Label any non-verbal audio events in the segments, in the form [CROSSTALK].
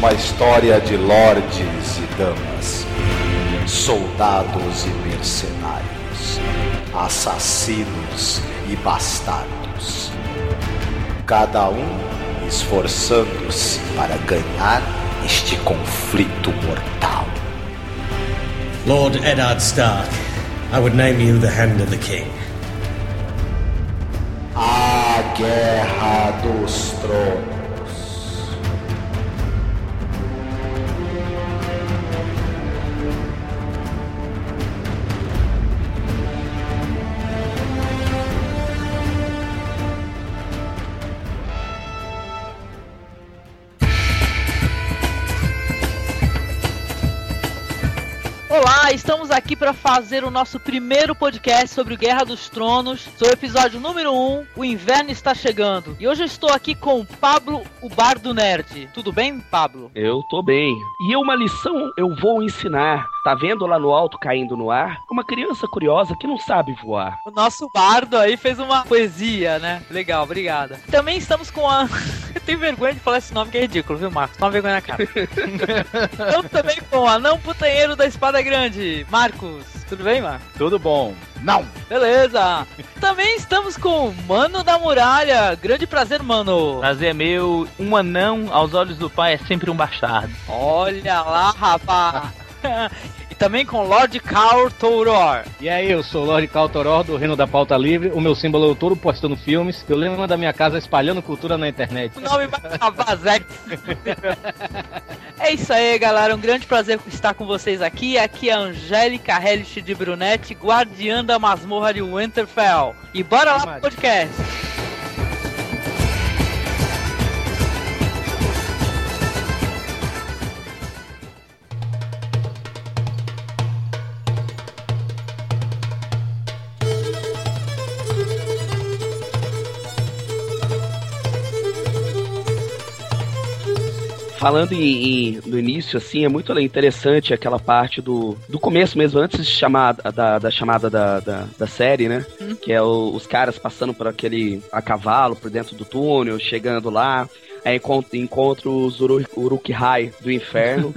uma história de lordes e damas, soldados e mercenários, assassinos e bastardos. Cada um esforçando-se para ganhar este conflito mortal. Lord Eddard Stark, I would name you the Hand of the King. A Guerra dos Tronos. Aqui para fazer o nosso primeiro podcast sobre Guerra dos Tronos, sobre o episódio número 1, O Inverno Está Chegando. E hoje eu estou aqui com o Pablo, o Bardo Nerd. Tudo bem, Pablo? Eu tô bem. E uma lição eu vou ensinar. Tá vendo lá no alto caindo no ar? Uma criança curiosa que não sabe voar. O nosso Bardo aí fez uma poesia, né? Legal, obrigada. Também estamos com a. [LAUGHS] eu tenho vergonha de falar esse nome que é ridículo, viu, Marcos? Toma vergonha na cara. [LAUGHS] estamos também com o anão putanheiro da espada grande, Marcos. Tudo bem, Marcos? Tudo bom. Não. Beleza. Também estamos com o Mano da Muralha. Grande prazer, mano. Prazer é meu. Um anão aos olhos do pai é sempre um bastardo. Olha lá, rapaz. [LAUGHS] também com Lord Cal Toror. E aí, eu sou o Lord Cal Toror do Reino da Pauta Livre. O meu símbolo é o touro postando filmes. Eu lembro da minha casa espalhando cultura na internet. O nome vai Vazek. [LAUGHS] É isso aí, galera. Um grande prazer estar com vocês aqui. Aqui é a Angélica Hellish de Brunetti, guardiã da masmorra de Winterfell. E bora lá pro podcast. Falando em, em, no início, assim, é muito interessante aquela parte do, do começo mesmo, antes de chamar, da, da chamada da, da, da, série, né? Hum. Que é o, os caras passando por aquele a cavalo, por dentro do túnel, chegando lá. Aí encontra, encontra os Uru, Uruk-hai do inferno.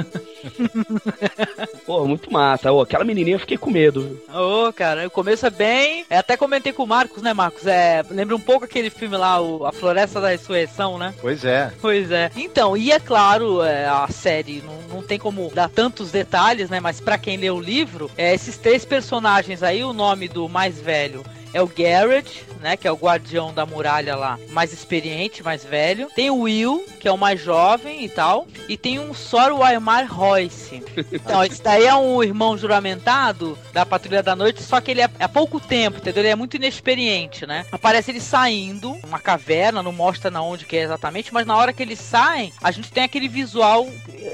[LAUGHS] Pô, muito massa. Ô, aquela menininha eu fiquei com medo. Ô, oh, cara, o começo é bem. É, até comentei com o Marcos, né, Marcos? É, lembra um pouco aquele filme lá, o, A Floresta da Ressurreição, né? Pois é. Pois é. Então, e é claro, é, a série não, não tem como dar tantos detalhes, né? Mas para quem lê o livro, é, esses três personagens aí, o nome do mais velho é o Garrett, né, que é o guardião da muralha lá, mais experiente, mais velho. Tem o Will, que é o mais jovem e tal. E tem um Sor Waimar Royce. [LAUGHS] Então, esse daí é um irmão juramentado da Patrulha da Noite, só que ele é há pouco tempo, entendeu? Ele é muito inexperiente, né? Aparece ele saindo, uma caverna, não mostra na onde que é exatamente, mas na hora que eles saem, a gente tem aquele visual,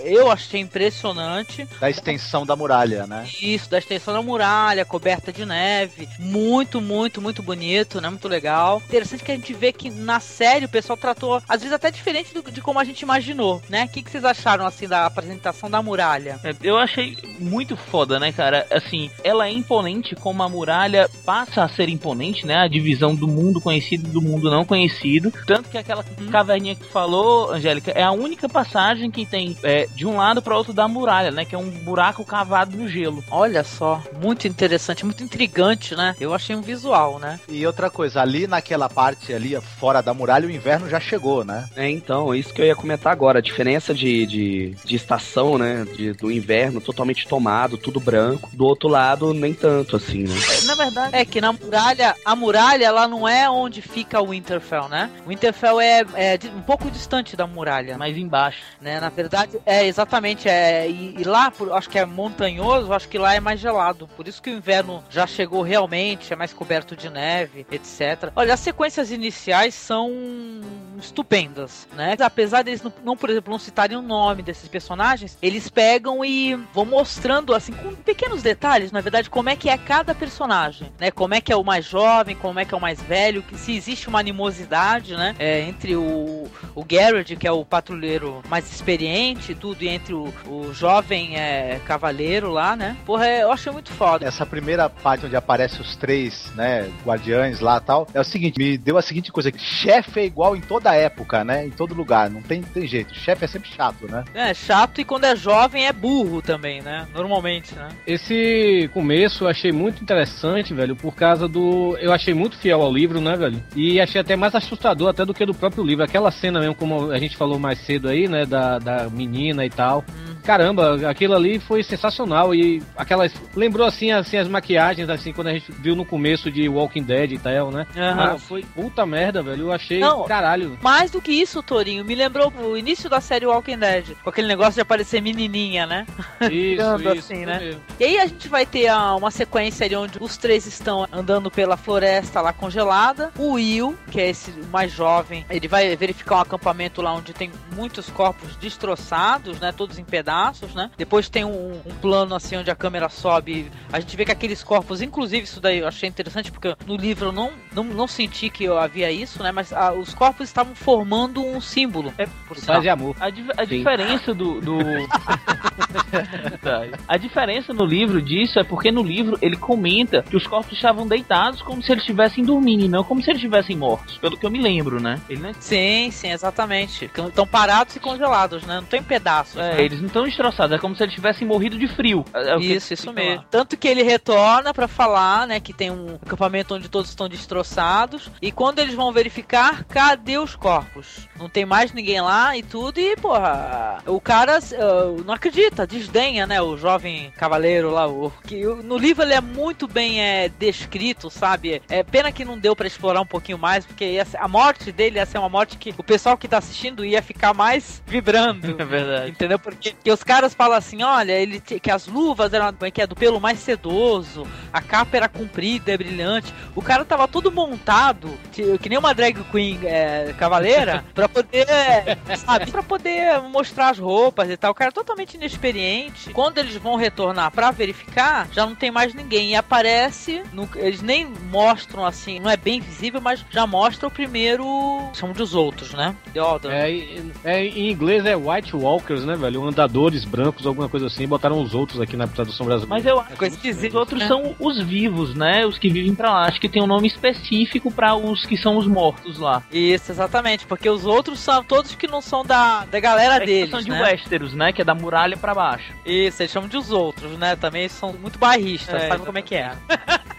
eu achei impressionante. Da extensão da muralha, né? Isso, da extensão da muralha, coberta de neve. Muito, muito muito, muito bonito, né? Muito legal. Interessante que a gente vê que na série o pessoal tratou, às vezes, até diferente do, de como a gente imaginou, né? O que, que vocês acharam, assim, da apresentação da muralha? É, eu achei muito foda, né, cara? Assim, ela é imponente como a muralha passa a ser imponente, né? A divisão do mundo conhecido e do mundo não conhecido. Tanto que aquela hum. caverninha que tu falou, Angélica, é a única passagem que tem é, de um lado para outro da muralha, né? Que é um buraco cavado no gelo. Olha só, muito interessante, muito intrigante, né? Eu achei um visual né? E outra coisa, ali naquela parte ali fora da muralha, o inverno já chegou, né? É, então, isso que eu ia comentar agora. A diferença de, de, de estação, né? De, do inverno totalmente tomado, tudo branco. Do outro lado, nem tanto, assim, né? Na verdade, é que na muralha, a muralha, ela não é onde fica o Winterfell, né? O Winterfell é, é um pouco distante da muralha. Mais embaixo. Né? Na verdade, é exatamente. É, e, e lá, por, acho que é montanhoso, acho que lá é mais gelado. Por isso que o inverno já chegou realmente, é mais coberto de neve, etc. Olha, as sequências iniciais são estupendas, né? Apesar deles não, não, por exemplo, não citarem o nome desses personagens, eles pegam e vão mostrando, assim, com pequenos detalhes, na verdade, como é que é cada personagem, né? Como é que é o mais jovem, como é que é o mais velho, que se existe uma animosidade, né? É, entre o, o Garrett, que é o patrulheiro mais experiente, do tudo, e entre o, o jovem é, cavaleiro lá, né? Porra, é, eu achei muito foda. Essa primeira parte onde aparece os três, né, guardiães lá tal, é o seguinte, me deu a seguinte coisa, chefe é igual em toda época, né, em todo lugar, não tem, tem jeito, chefe é sempre chato, né? É, chato e quando é jovem é burro também, né? Normalmente, né? Esse começo eu achei muito interessante, velho, por causa do... Eu achei muito fiel ao livro, né, velho? E achei até mais assustador até do que do próprio livro. Aquela cena mesmo, como a gente falou mais cedo aí, né, da, da menina e tal. Hum. Caramba, aquilo ali foi sensacional e aquelas... Lembrou, assim, assim, as maquiagens, assim, quando a gente viu no começo de Walking Dead e tal, né? Uhum. foi puta merda, velho. Eu achei, Não, caralho. Mais do que isso, Torinho, me lembrou o início da série Walking Dead, com aquele negócio de aparecer menininha, né? Isso, [LAUGHS] isso. Assim, né? E aí a gente vai ter uma sequência ali onde os três estão andando pela floresta lá congelada. O Will, que é esse mais jovem, ele vai verificar um acampamento lá onde tem muitos corpos destroçados, né? Todos em pedaços, né? Depois tem um, um plano assim onde a câmera sobe. A gente vê que aqueles corpos, inclusive isso daí eu achei interessante porque no livro eu não, não, não senti que havia isso, né? Mas a, os corpos estavam formando um símbolo. É, por sinal. de amor. A, a diferença do. do... [LAUGHS] [LAUGHS] a diferença no livro disso é porque no livro ele comenta que os corpos estavam deitados como se eles estivessem dormindo e não como se eles estivessem mortos, pelo que eu me lembro, né? Ele não... É sim, sim, exatamente. Estão parados e congelados, né? Não tem pedaços. É, né? eles não estão destroçados, é como se eles tivessem morrido de frio. É, é isso, isso mesmo. Tanto que ele retorna para falar, né, que tem um acampamento onde todos estão destroçados e quando eles vão verificar, cadê os corpos? Não tem mais ninguém lá e tudo e, porra, o cara uh, não acredita, desdenha, né, o jovem cavaleiro lá, o, que no livro ele é muito bem é, descrito, sabe? É pena que não deu para explorar um pouquinho mais, porque a morte dele ia ser uma morte que o pessoal que tá assistindo ia ficar mais vibrando. [LAUGHS] É verdade. Entendeu? Porque os caras falam assim, olha, ele que as luvas eram é que é do pelo mais sedoso, a capa era comprida, é brilhante. O cara tava todo montado, que nem uma drag queen é, cavaleira, [LAUGHS] pra poder, sabe, pra poder mostrar as roupas e tal. O cara é totalmente inexperiente. Quando eles vão retornar pra verificar, já não tem mais ninguém. E aparece, no, eles nem mostram assim, não é bem visível, mas já mostra o primeiro. São dos outros, né? The Order. É, é, em inglês é White Walkers, né, velho? Andadores brancos, alguma coisa assim. Botaram os outros aqui na tradução brasileira. Mas eu acho que os outros é. são os vivos, né? Os que vivem pra lá. Acho que tem um nome específico para os que são os mortos lá. Isso, exatamente. Porque os outros são todos que não são da, da galera é deles. são de né? Westeros, né? Que é da muralha para baixo. Isso, eles chamam de os outros, né? Também são muito barristas, é, sabe como é que é. [LAUGHS]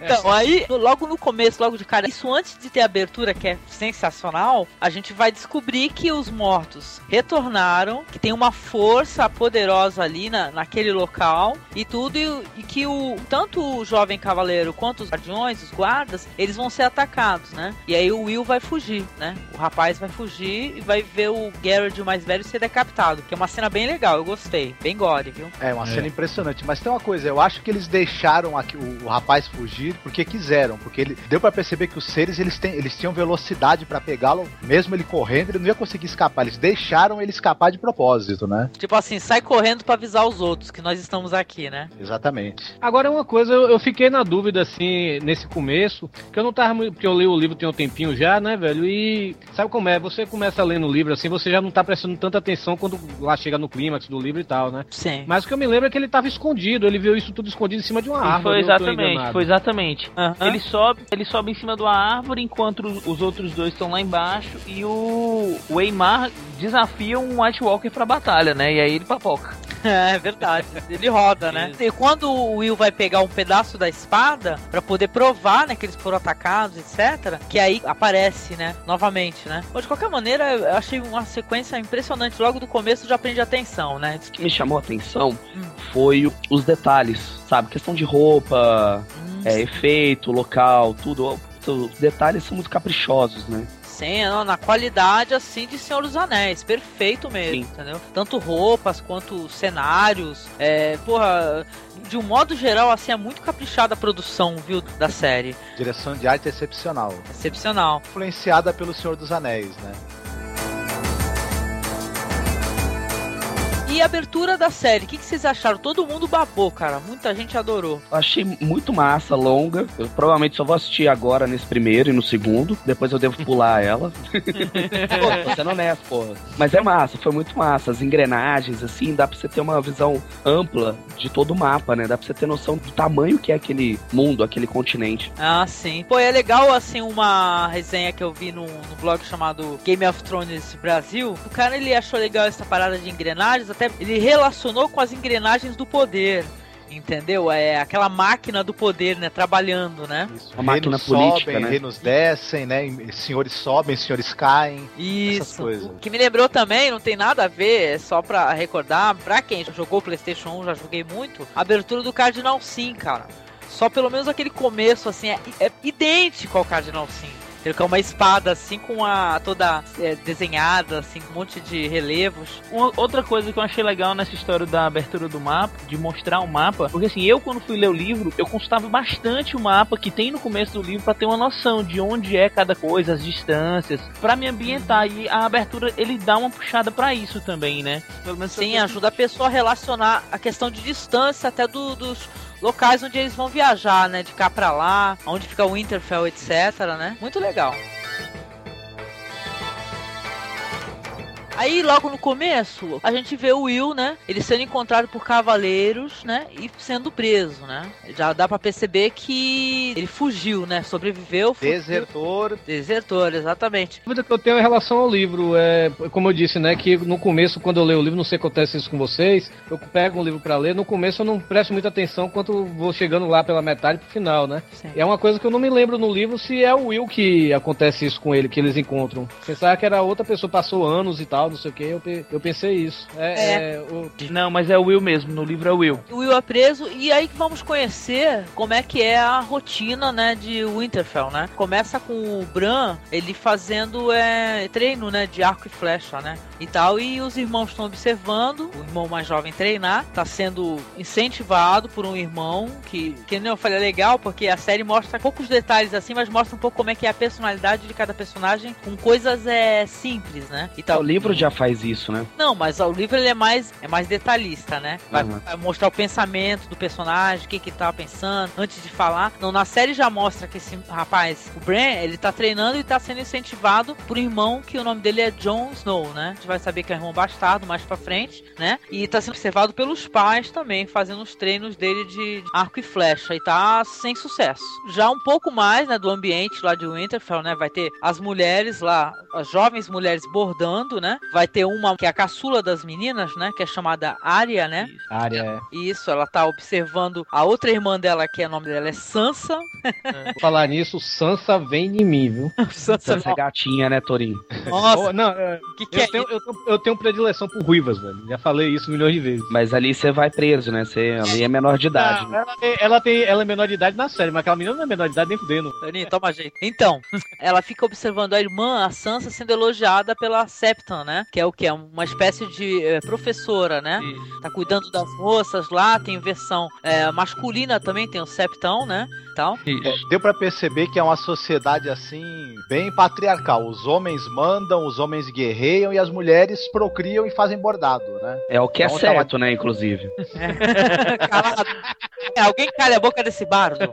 então, aí, logo no começo, logo de cara, isso antes de ter a abertura, que é sensacional, a gente vai descobrir que os mortos retornaram, que tem uma força poderosa ali na, naquele local e tudo, e, e, que o tanto o jovem cavaleiro quanto os guardiões, os guardas, eles vão ser atacados, né? E aí o Will vai fugir, né? O rapaz vai fugir e vai ver o Garrett, o mais velho, ser decapitado, que é uma cena bem legal, eu gostei. Bem gore, viu? É, uma é. cena impressionante. Mas tem uma coisa, eu acho que eles deixaram aqui o o rapaz fugir porque quiseram, porque ele deu para perceber que os seres eles, têm, eles tinham velocidade para pegá-lo, mesmo ele correndo, ele não ia conseguir escapar. Eles deixaram ele escapar de propósito, né? Tipo assim, sai correndo para avisar os outros que nós estamos aqui, né? Exatamente. Agora uma coisa, eu, eu, fiquei na dúvida assim nesse começo, que eu não tava muito, porque eu li o livro tem um tempinho já, né, velho? E sabe como é? Você começa a ler no livro assim, você já não tá prestando tanta atenção quando lá chega no clímax do livro e tal, né? Sim. Mas o que eu me lembro é que ele tava escondido, ele viu isso tudo escondido em cima de uma árvore. Foi exatamente, foi exatamente. Uhum. Ele sobe, ele sobe em cima de uma árvore enquanto os outros dois estão lá embaixo e o, o Eymar desafia um White Walker pra batalha, né? E aí ele papoca. [LAUGHS] É verdade, ele roda, né? E quando o Will vai pegar um pedaço da espada para poder provar, né, que eles foram atacados, etc, que aí aparece, né, novamente, né? Mas de qualquer maneira, eu achei uma sequência impressionante. Logo do começo já prende atenção, né? O que me chamou a atenção hum. foi os detalhes, sabe? Questão de roupa, hum, é, efeito, local, tudo. Os detalhes são muito caprichosos, né? Cena, na qualidade assim de Senhor dos Anéis, perfeito mesmo, Sim. entendeu? Tanto roupas quanto cenários, é, porra, de um modo geral, assim, é muito caprichada a produção, viu, da série. Direção de arte excepcional. Excepcional. Influenciada pelo Senhor dos Anéis, né? E a abertura da série, o que, que vocês acharam? Todo mundo babou, cara. Muita gente adorou. Eu achei muito massa, longa. Eu provavelmente só vou assistir agora nesse primeiro e no segundo. Depois eu devo pular [LAUGHS] ela. pô, tô sendo honesto, porra. Mas é massa, foi muito massa. As engrenagens, assim, dá pra você ter uma visão ampla de todo o mapa, né? Dá pra você ter noção do tamanho que é aquele mundo, aquele continente. Ah, sim. Pô, é legal, assim, uma resenha que eu vi no, no blog chamado Game of Thrones Brasil. O cara, ele achou legal essa parada de engrenagens, até ele relacionou com as engrenagens do poder. Entendeu? É aquela máquina do poder, né? Trabalhando, né? Isso. Reinos máquina política, sobem, né? Reinos descem, né? Senhores sobem, senhores caem. Isso. O que me lembrou também, não tem nada a ver, é só pra recordar, pra quem jogou PlayStation 1, já joguei muito, a abertura do Cardinal Sim, cara. Só pelo menos aquele começo, assim, é, é idêntico ao Cardinal Sim. Ele com uma espada assim com a toda é, desenhada, assim, com um monte de relevos. Uma, outra coisa que eu achei legal nessa história da abertura do mapa, de mostrar o mapa, porque assim, eu quando fui ler o livro, eu consultava bastante o mapa que tem no começo do livro para ter uma noção de onde é cada coisa, as distâncias, para me ambientar e a abertura ele dá uma puxada para isso também, né? Sim, ajuda a pessoa a relacionar a questão de distância até do, dos locais onde eles vão viajar, né? De cá pra lá, onde fica o Winterfell, etc, né? Muito legal. Aí, logo no começo, a gente vê o Will, né? Ele sendo encontrado por cavaleiros, né? E sendo preso, né? Já dá para perceber que ele fugiu, né? Sobreviveu. Fugiu. Desertor. Desertor, exatamente. A dúvida que eu tenho em relação ao livro é, como eu disse, né? Que no começo, quando eu leio o livro, não sei se acontece isso com vocês, eu pego um livro para ler, no começo eu não presto muita atenção quanto vou chegando lá pela metade pro final, né? Sim. E é uma coisa que eu não me lembro no livro se é o Will que acontece isso com ele, que eles encontram. Pensava que era outra pessoa, passou anos e tal tal, não sei o que, eu, eu pensei isso. É, é. é o... Não, mas é o Will mesmo, no livro é o Will. O Will é preso, e aí que vamos conhecer como é que é a rotina, né, de Winterfell, né? Começa com o Bran, ele fazendo é, treino, né, de arco e flecha, né? E tal, e os irmãos estão observando, o irmão mais jovem treinar, tá sendo incentivado por um irmão que, que nem eu falei, é legal, porque a série mostra poucos detalhes assim, mas mostra um pouco como é que é a personalidade de cada personagem com coisas é, simples, né? E tal. O livro já faz isso, né? Não, mas o livro ele é mais, é mais detalhista, né? Vai, uhum. vai mostrar o pensamento do personagem, o que que ele tava pensando antes de falar. Não, na série já mostra que esse rapaz, o Bran, ele tá treinando e tá sendo incentivado por um irmão que o nome dele é Jon Snow, né? A gente vai saber que é irmão bastardo mais pra frente, né? E tá sendo observado pelos pais também, fazendo os treinos dele de arco e flecha. E tá sem sucesso. Já um pouco mais, né, do ambiente lá de Winterfell, né? Vai ter as mulheres lá, as jovens mulheres bordando, né? Vai ter uma que é a caçula das meninas, né? Que é chamada Arya, né? Arya, é. Isso, ela tá observando a outra irmã dela, que é, o nome dela é Sansa. Vou falar nisso, Sansa vem de mim, viu? [LAUGHS] Sansa, Sansa é gatinha, né, Torinho? Nossa, não, é, que que eu, é tenho, eu, tenho, eu tenho predileção por ruivas, velho. Já falei isso milhões de vezes. Mas ali você vai preso, né? Você ali é menor de idade. né? ela, tem, ela, tem, ela é menor de idade na série, mas aquela menina não é menor de idade nem fudendo. Torinho, toma jeito. Então, ela fica observando a irmã, a Sansa, sendo elogiada pela Septon, né? Que é o que? É uma espécie de é, professora, né? Sim. Tá cuidando das moças lá, tem versão é, masculina também, tem o Septão, né? Então, é, deu para perceber que é uma sociedade assim, bem patriarcal. Os homens mandam, os homens guerreiam e as mulheres procriam e fazem bordado, né? É o que é então, é certo, tá... né, inclusive. [LAUGHS] Calado. É, alguém calha a boca desse bardo.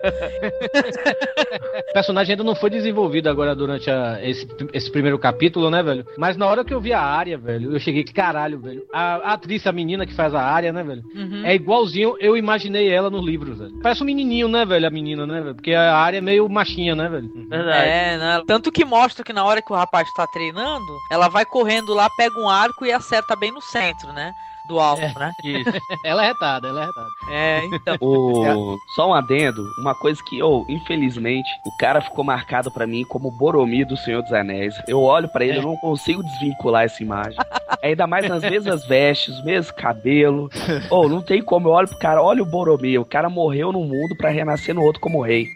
o personagem ainda não foi desenvolvido agora durante a, esse, esse primeiro capítulo, né, velho? Mas na hora que eu vi a área, velho, eu cheguei, caralho, velho. A, a atriz, a menina que faz a área, né, velho? Uhum. É igualzinho, eu imaginei ela nos livros, velho. Parece um menininho, né, velho, a menina, né, velho? Porque a área é meio machinha, né, velho? Verdade. É, né? Tanto que mostra que na hora que o rapaz tá treinando, ela vai correndo lá, pega um arco e acerta bem no centro, né? Do alvo, é, né? Isso. [LAUGHS] ela é retada, ela é retada. É, então. O... Só um adendo, uma coisa que, oh, infelizmente, o cara ficou marcado para mim como Boromir do Senhor dos Anéis. Eu olho para ele, é. eu não consigo desvincular essa imagem. Ainda mais nas mesmas vestes, os mesmos cabelo. Oh, não tem como. Eu olho pro cara, olha o Boromir. O cara morreu no mundo para renascer no outro como rei.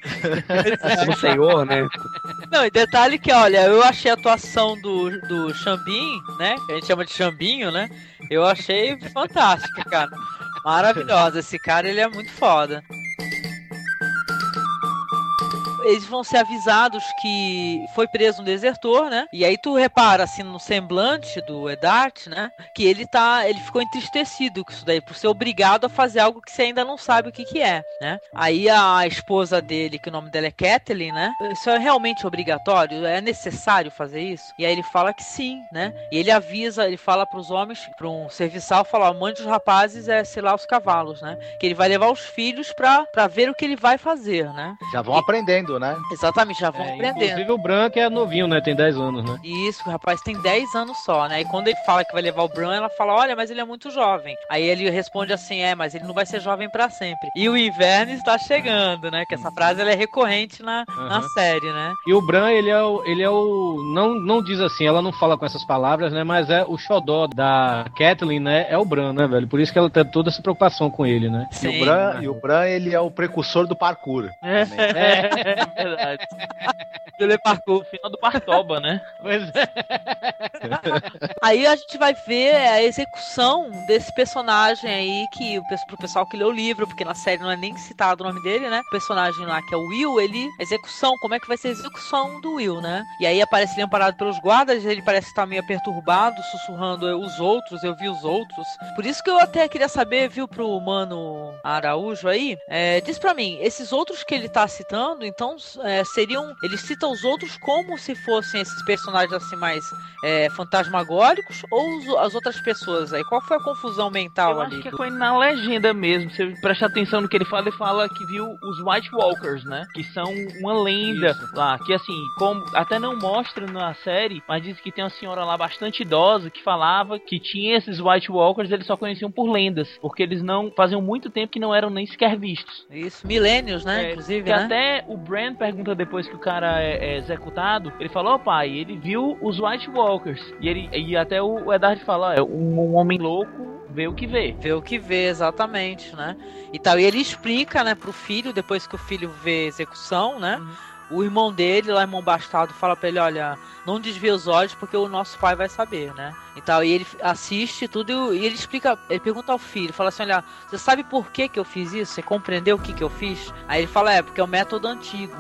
como senhor, né? Não, e detalhe que, olha, eu achei a atuação do, do Xambin, né? Que a gente chama de Xambinho, né? Eu achei fantástica, cara. Maravilhosa. Esse cara, ele é muito foda. Eles vão ser avisados que foi preso um desertor, né? E aí tu repara assim no semblante do Edart, né? Que ele tá, ele ficou entristecido com isso daí por ser obrigado a fazer algo que você ainda não sabe o que que é, né? Aí a esposa dele, que o nome dela é Kathleen, né? Isso é realmente obrigatório? É necessário fazer isso? E aí ele fala que sim, né? E ele avisa, ele fala para os homens, para um serviçal, fala, mande os rapazes é sei lá os cavalos, né? Que ele vai levar os filhos pra ver o que ele vai fazer, né? Já vão e... aprendendo, né? Exatamente, já vão é, aprendendo. Inclusive o Bran que é novinho, né? Tem 10 anos, né? Isso, o rapaz tem 10 anos só, né? E quando ele fala que vai levar o Bran, ela fala, olha, mas ele é muito jovem. Aí ele responde assim, é, mas ele não vai ser jovem para sempre. E o inverno está chegando, né? Que essa frase ela é recorrente na, uhum. na série, né? E o Bran, ele é o, ele é o. Não, não diz assim, ela não fala com essas palavras, né? Mas é o xodó da Kathleen, né? É o Bran, né, velho? Por isso que ela tem toda essa preocupação com ele, né? Sim. E o Bran, e o Bran ele é o precursor do parkour. É, é [LAUGHS] [LAUGHS] verdade. Ele é parkour, final do Partoba, né? Pois é. [LAUGHS] Aí a gente vai ver a execução desse personagem aí, que pro pessoal que leu o livro, porque na série não é nem citado o nome dele, né? O personagem lá que é o Will, ele. Execução, como é que vai ser a execução do Will, né? E aí aparece ele amparado pelos guardas, ele parece estar meio perturbado, sussurrando os outros, eu vi os outros. Por isso que eu até queria saber, viu, pro mano Araújo aí, é, diz pra mim, esses outros que ele tá citando, então é, seriam. Ele cita os outros como se fossem esses personagens assim mais é, fantasmagóricos ou as outras pessoas aí? Qual foi a confusão mental eu ali? Acho que do... foi na legenda mesmo. Você presta atenção no que ele fala, ele fala que viu os White Walkers, né? Que são uma lenda Isso. lá. Que assim, como até não mostra na série, mas diz que tem uma senhora lá bastante idosa que falava que tinha esses White Walkers, eles só conheciam por lendas, porque eles não faziam muito tempo que não eram nem sequer vistos. Isso, milênios, né? É, Inclusive, que né? até o Brand pergunta depois que o cara é, é executado, ele falou, oh, pai, ele viu os White Walkers. E ele e até o Eddard fala, é um, um homem louco vê o que vê. Vê o que vê, exatamente, né? E tal. E ele explica, né, pro filho, depois que o filho vê a execução, né? Uhum o irmão dele, lá, irmão bastardo, fala pra ele: olha, não desvia os olhos porque o nosso pai vai saber, né? Então, e ele assiste tudo e ele explica, ele pergunta ao filho, fala assim: olha, você sabe por que, que eu fiz isso? Você compreendeu o que, que eu fiz? Aí ele fala: é, porque é o método antigo.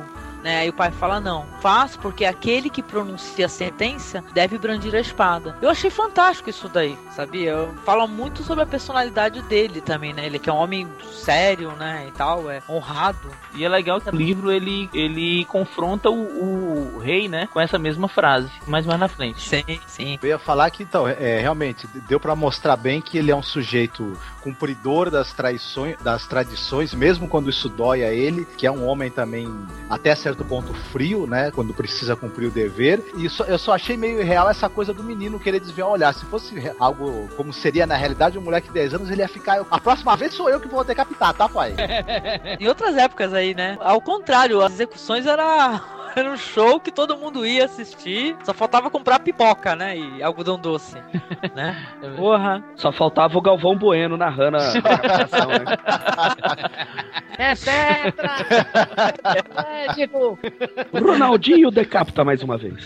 Né? Aí o pai fala: não, faço porque aquele que pronuncia a sentença deve brandir a espada. Eu achei fantástico isso daí, sabia? Fala muito sobre a personalidade dele também, né? Ele que é um homem sério, né? E tal, é honrado. E é legal que o livro ele, ele confronta o, o rei, né? Com essa mesma frase, mais mais na frente. Sim, sim. Eu ia falar que então, é, realmente, deu para mostrar bem que ele é um sujeito cumpridor das traições, das tradições, mesmo quando isso dói a ele, que é um homem também até certo ponto frio, né, quando precisa cumprir o dever. E só, eu só achei meio irreal essa coisa do menino querer desviar o olhar. Se fosse algo como seria na realidade, um moleque de 10 anos, ele ia ficar, a próxima vez sou eu que vou decapitar, tá, pai? [LAUGHS] em outras épocas aí, né? Ao contrário, as execuções era era um show que todo mundo ia assistir. Só faltava comprar pipoca, né? E algodão doce. [LAUGHS] né? Porra. Só faltava o Galvão Bueno narrando a [LAUGHS] captação, né? É tetra! [LAUGHS] é Ronaldinho decapita mais uma vez.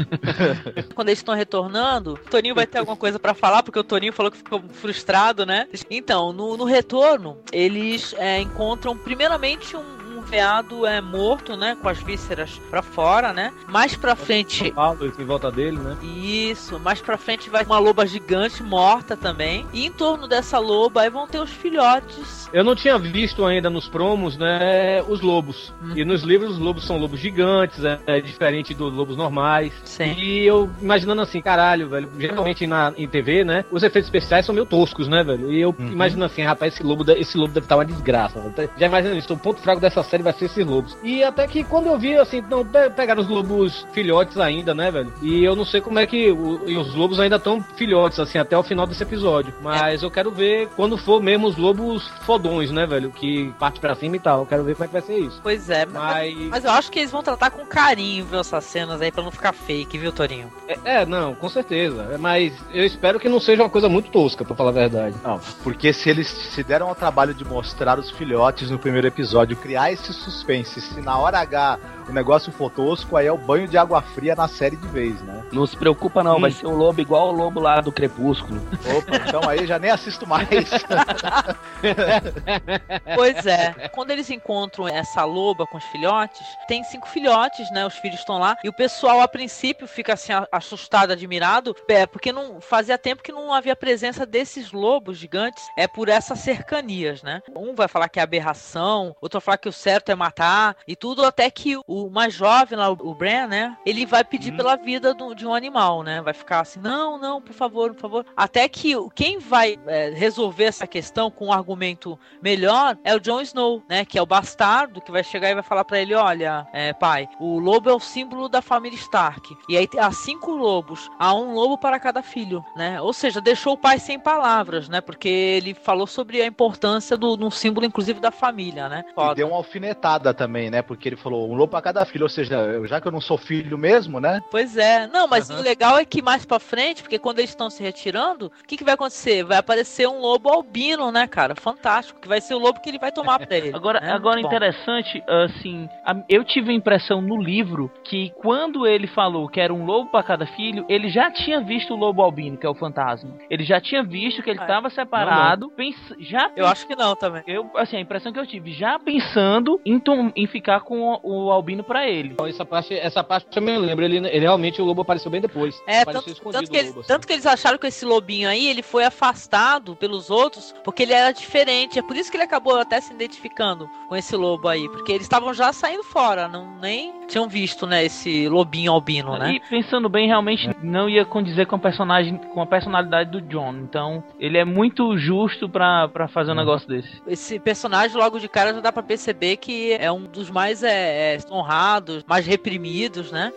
Quando eles estão retornando, o Toninho vai ter alguma coisa para falar, porque o Toninho falou que ficou frustrado, né? Então, no, no retorno, eles é, encontram primeiramente um veado é morto, né? Com as vísceras para fora, né? Mais pra frente. em volta dele, né? Isso. Mais pra frente vai uma loba gigante morta também. E em torno dessa loba aí vão ter os filhotes. Eu não tinha visto ainda nos promos, né? Os lobos. Hum. E nos livros os lobos são lobos gigantes, é, é, diferente dos lobos normais. Sim. E eu imaginando assim, caralho, velho. Geralmente na, em TV, né? Os efeitos especiais são meio toscos, né, velho? E eu uhum. imagino assim, rapaz, esse lobo, esse lobo deve estar uma desgraça. Já imagina isso. O ponto fraco dessa série série vai ser esses lobos. E até que quando eu vi, assim, não pegaram os lobos filhotes ainda, né, velho? E eu não sei como é que o, os lobos ainda estão filhotes, assim, até o final desse episódio. Mas é. eu quero ver quando for mesmo os lobos fodões, né, velho? Que parte pra cima e tal. Eu quero ver como é que vai ser isso. Pois é, mas... mas eu acho que eles vão tratar com carinho, viu, essas cenas aí, pra não ficar fake, viu, Torinho? É, é não, com certeza. Mas eu espero que não seja uma coisa muito tosca, pra falar a verdade. Não, porque se eles se deram ao trabalho de mostrar os filhotes no primeiro episódio, criar esse suspense. Se na hora H o negócio for tosco, aí é o banho de água fria na série de vez, né? Não se preocupa não, hum. vai ser um lobo igual o lobo lá do Crepúsculo. Opa, então aí já nem assisto mais. [LAUGHS] pois é. Quando eles encontram essa loba com os filhotes, tem cinco filhotes, né? Os filhos estão lá. E o pessoal, a princípio, fica assim, assustado, admirado, é, porque não fazia tempo que não havia presença desses lobos gigantes, é por essas cercanias, né? Um vai falar que é aberração, outro vai falar que o certo é matar, e tudo até que o mais jovem lá, o Bran, né? Ele vai pedir hum. pela vida do, de um animal, né? Vai ficar assim, não, não, por favor, por favor. Até que quem vai é, resolver essa questão com um argumento melhor é o Jon Snow, né? Que é o bastardo que vai chegar e vai falar para ele: olha, é, pai, o lobo é o símbolo da família Stark. E aí há cinco lobos, há um lobo para cada filho, né? Ou seja, deixou o pai sem palavras, né? Porque ele falou sobre a importância do um símbolo, inclusive, da família, né? Foda. E deu uma alfinetada também, né? Porque ele falou um lobo para cada filho, ou seja, já que eu não sou filho mesmo, né? Pois é. Não, mas uhum. o legal é que mais para frente, porque quando eles estão se retirando, o que, que vai acontecer? Vai aparecer um lobo albino, né, cara? Fantástico, que vai ser o lobo que ele vai tomar pra ele. [LAUGHS] agora, né? agora interessante, assim, eu tive a impressão no livro que quando ele falou que era um lobo para cada filho, ele já tinha visto o lobo albino, que é o fantasma. Ele já tinha visto que ele estava ah, separado, não, não. Pens já Eu acho que não também. Eu, assim, a impressão que eu tive, já pensando em, em ficar com o, o albino para ele. Então, essa parte, essa parte eu me lembro, ele, ele realmente o lobo apareceu bem depois. É, tanto, tanto, que ele, lobo, assim. tanto que eles acharam que esse lobinho aí, ele foi afastado pelos outros, porque ele era diferente. É por isso que ele acabou até se identificando com esse lobo aí, porque eles estavam já saindo fora, não nem tinham visto, né, esse lobinho albino, né? E pensando bem, realmente não ia condizer com a personagem, com a personalidade do John. Então, ele é muito justo para fazer um hum. negócio desse. Esse personagem logo de cara já dá para perceber que é um dos mais é, é, honrados, mais reprimidos, né?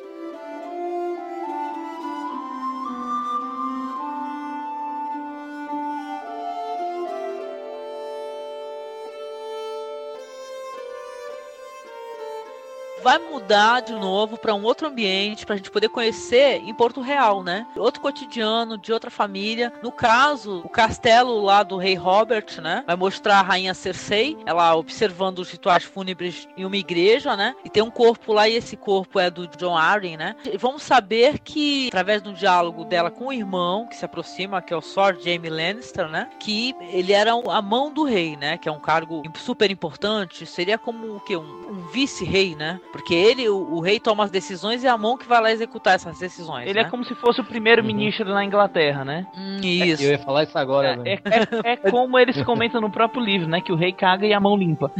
Vai mudar de novo para um outro ambiente, para a gente poder conhecer em Porto Real, né? Outro cotidiano de outra família. No caso, o castelo lá do rei Robert, né? Vai mostrar a rainha Cersei, ela observando os rituais fúnebres em uma igreja, né? E tem um corpo lá e esse corpo é do John Arryn, né? E vamos saber que, através do diálogo dela com o irmão, que se aproxima, que é o Sir Jaime Lannister, né? Que ele era a mão do rei, né? Que é um cargo super importante. Seria como o quê? Um, um vice-rei, né? Porque ele, o, o, rei, toma as decisões e é a mão que vai lá executar essas decisões. Ele é né? é como se fosse o primeiro-ministro uhum. na Inglaterra, né? Hum, isso. Eu ia falar isso agora. É, é, é, [LAUGHS] como eles comentam no próprio livro, né? Que o rei caga e a mão limpa.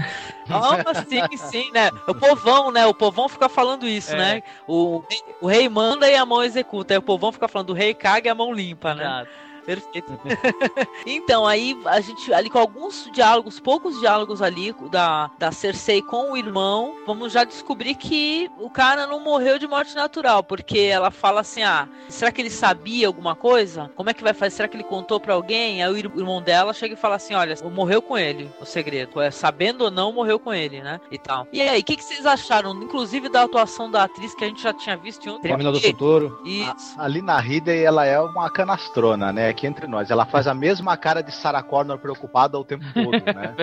Ah, sim, sim, né? O povão, né? O povão fica falando isso, é. né? O, o rei manda e a mão executa. Aí o povão fica falando o rei caga e a mão limpa, né? Exato. Perfeito. [LAUGHS] então, aí a gente, ali com alguns diálogos, poucos diálogos ali da, da Cersei com o irmão, vamos já descobrir que o cara não morreu de morte natural, porque ela fala assim: ah, será que ele sabia alguma coisa? Como é que vai fazer? Será que ele contou para alguém? Aí o irmão dela chega e fala assim: olha, morreu com ele, o segredo. É, sabendo ou não, morreu com ele, né? E tal. E aí, o que, que vocês acharam, inclusive da atuação da atriz que a gente já tinha visto em outro Família do Futuro. Isso. A, ali na Ridley, ela é uma canastrona, né? Aqui entre nós. Ela faz a mesma cara de Sarah Connor preocupada o tempo todo, né?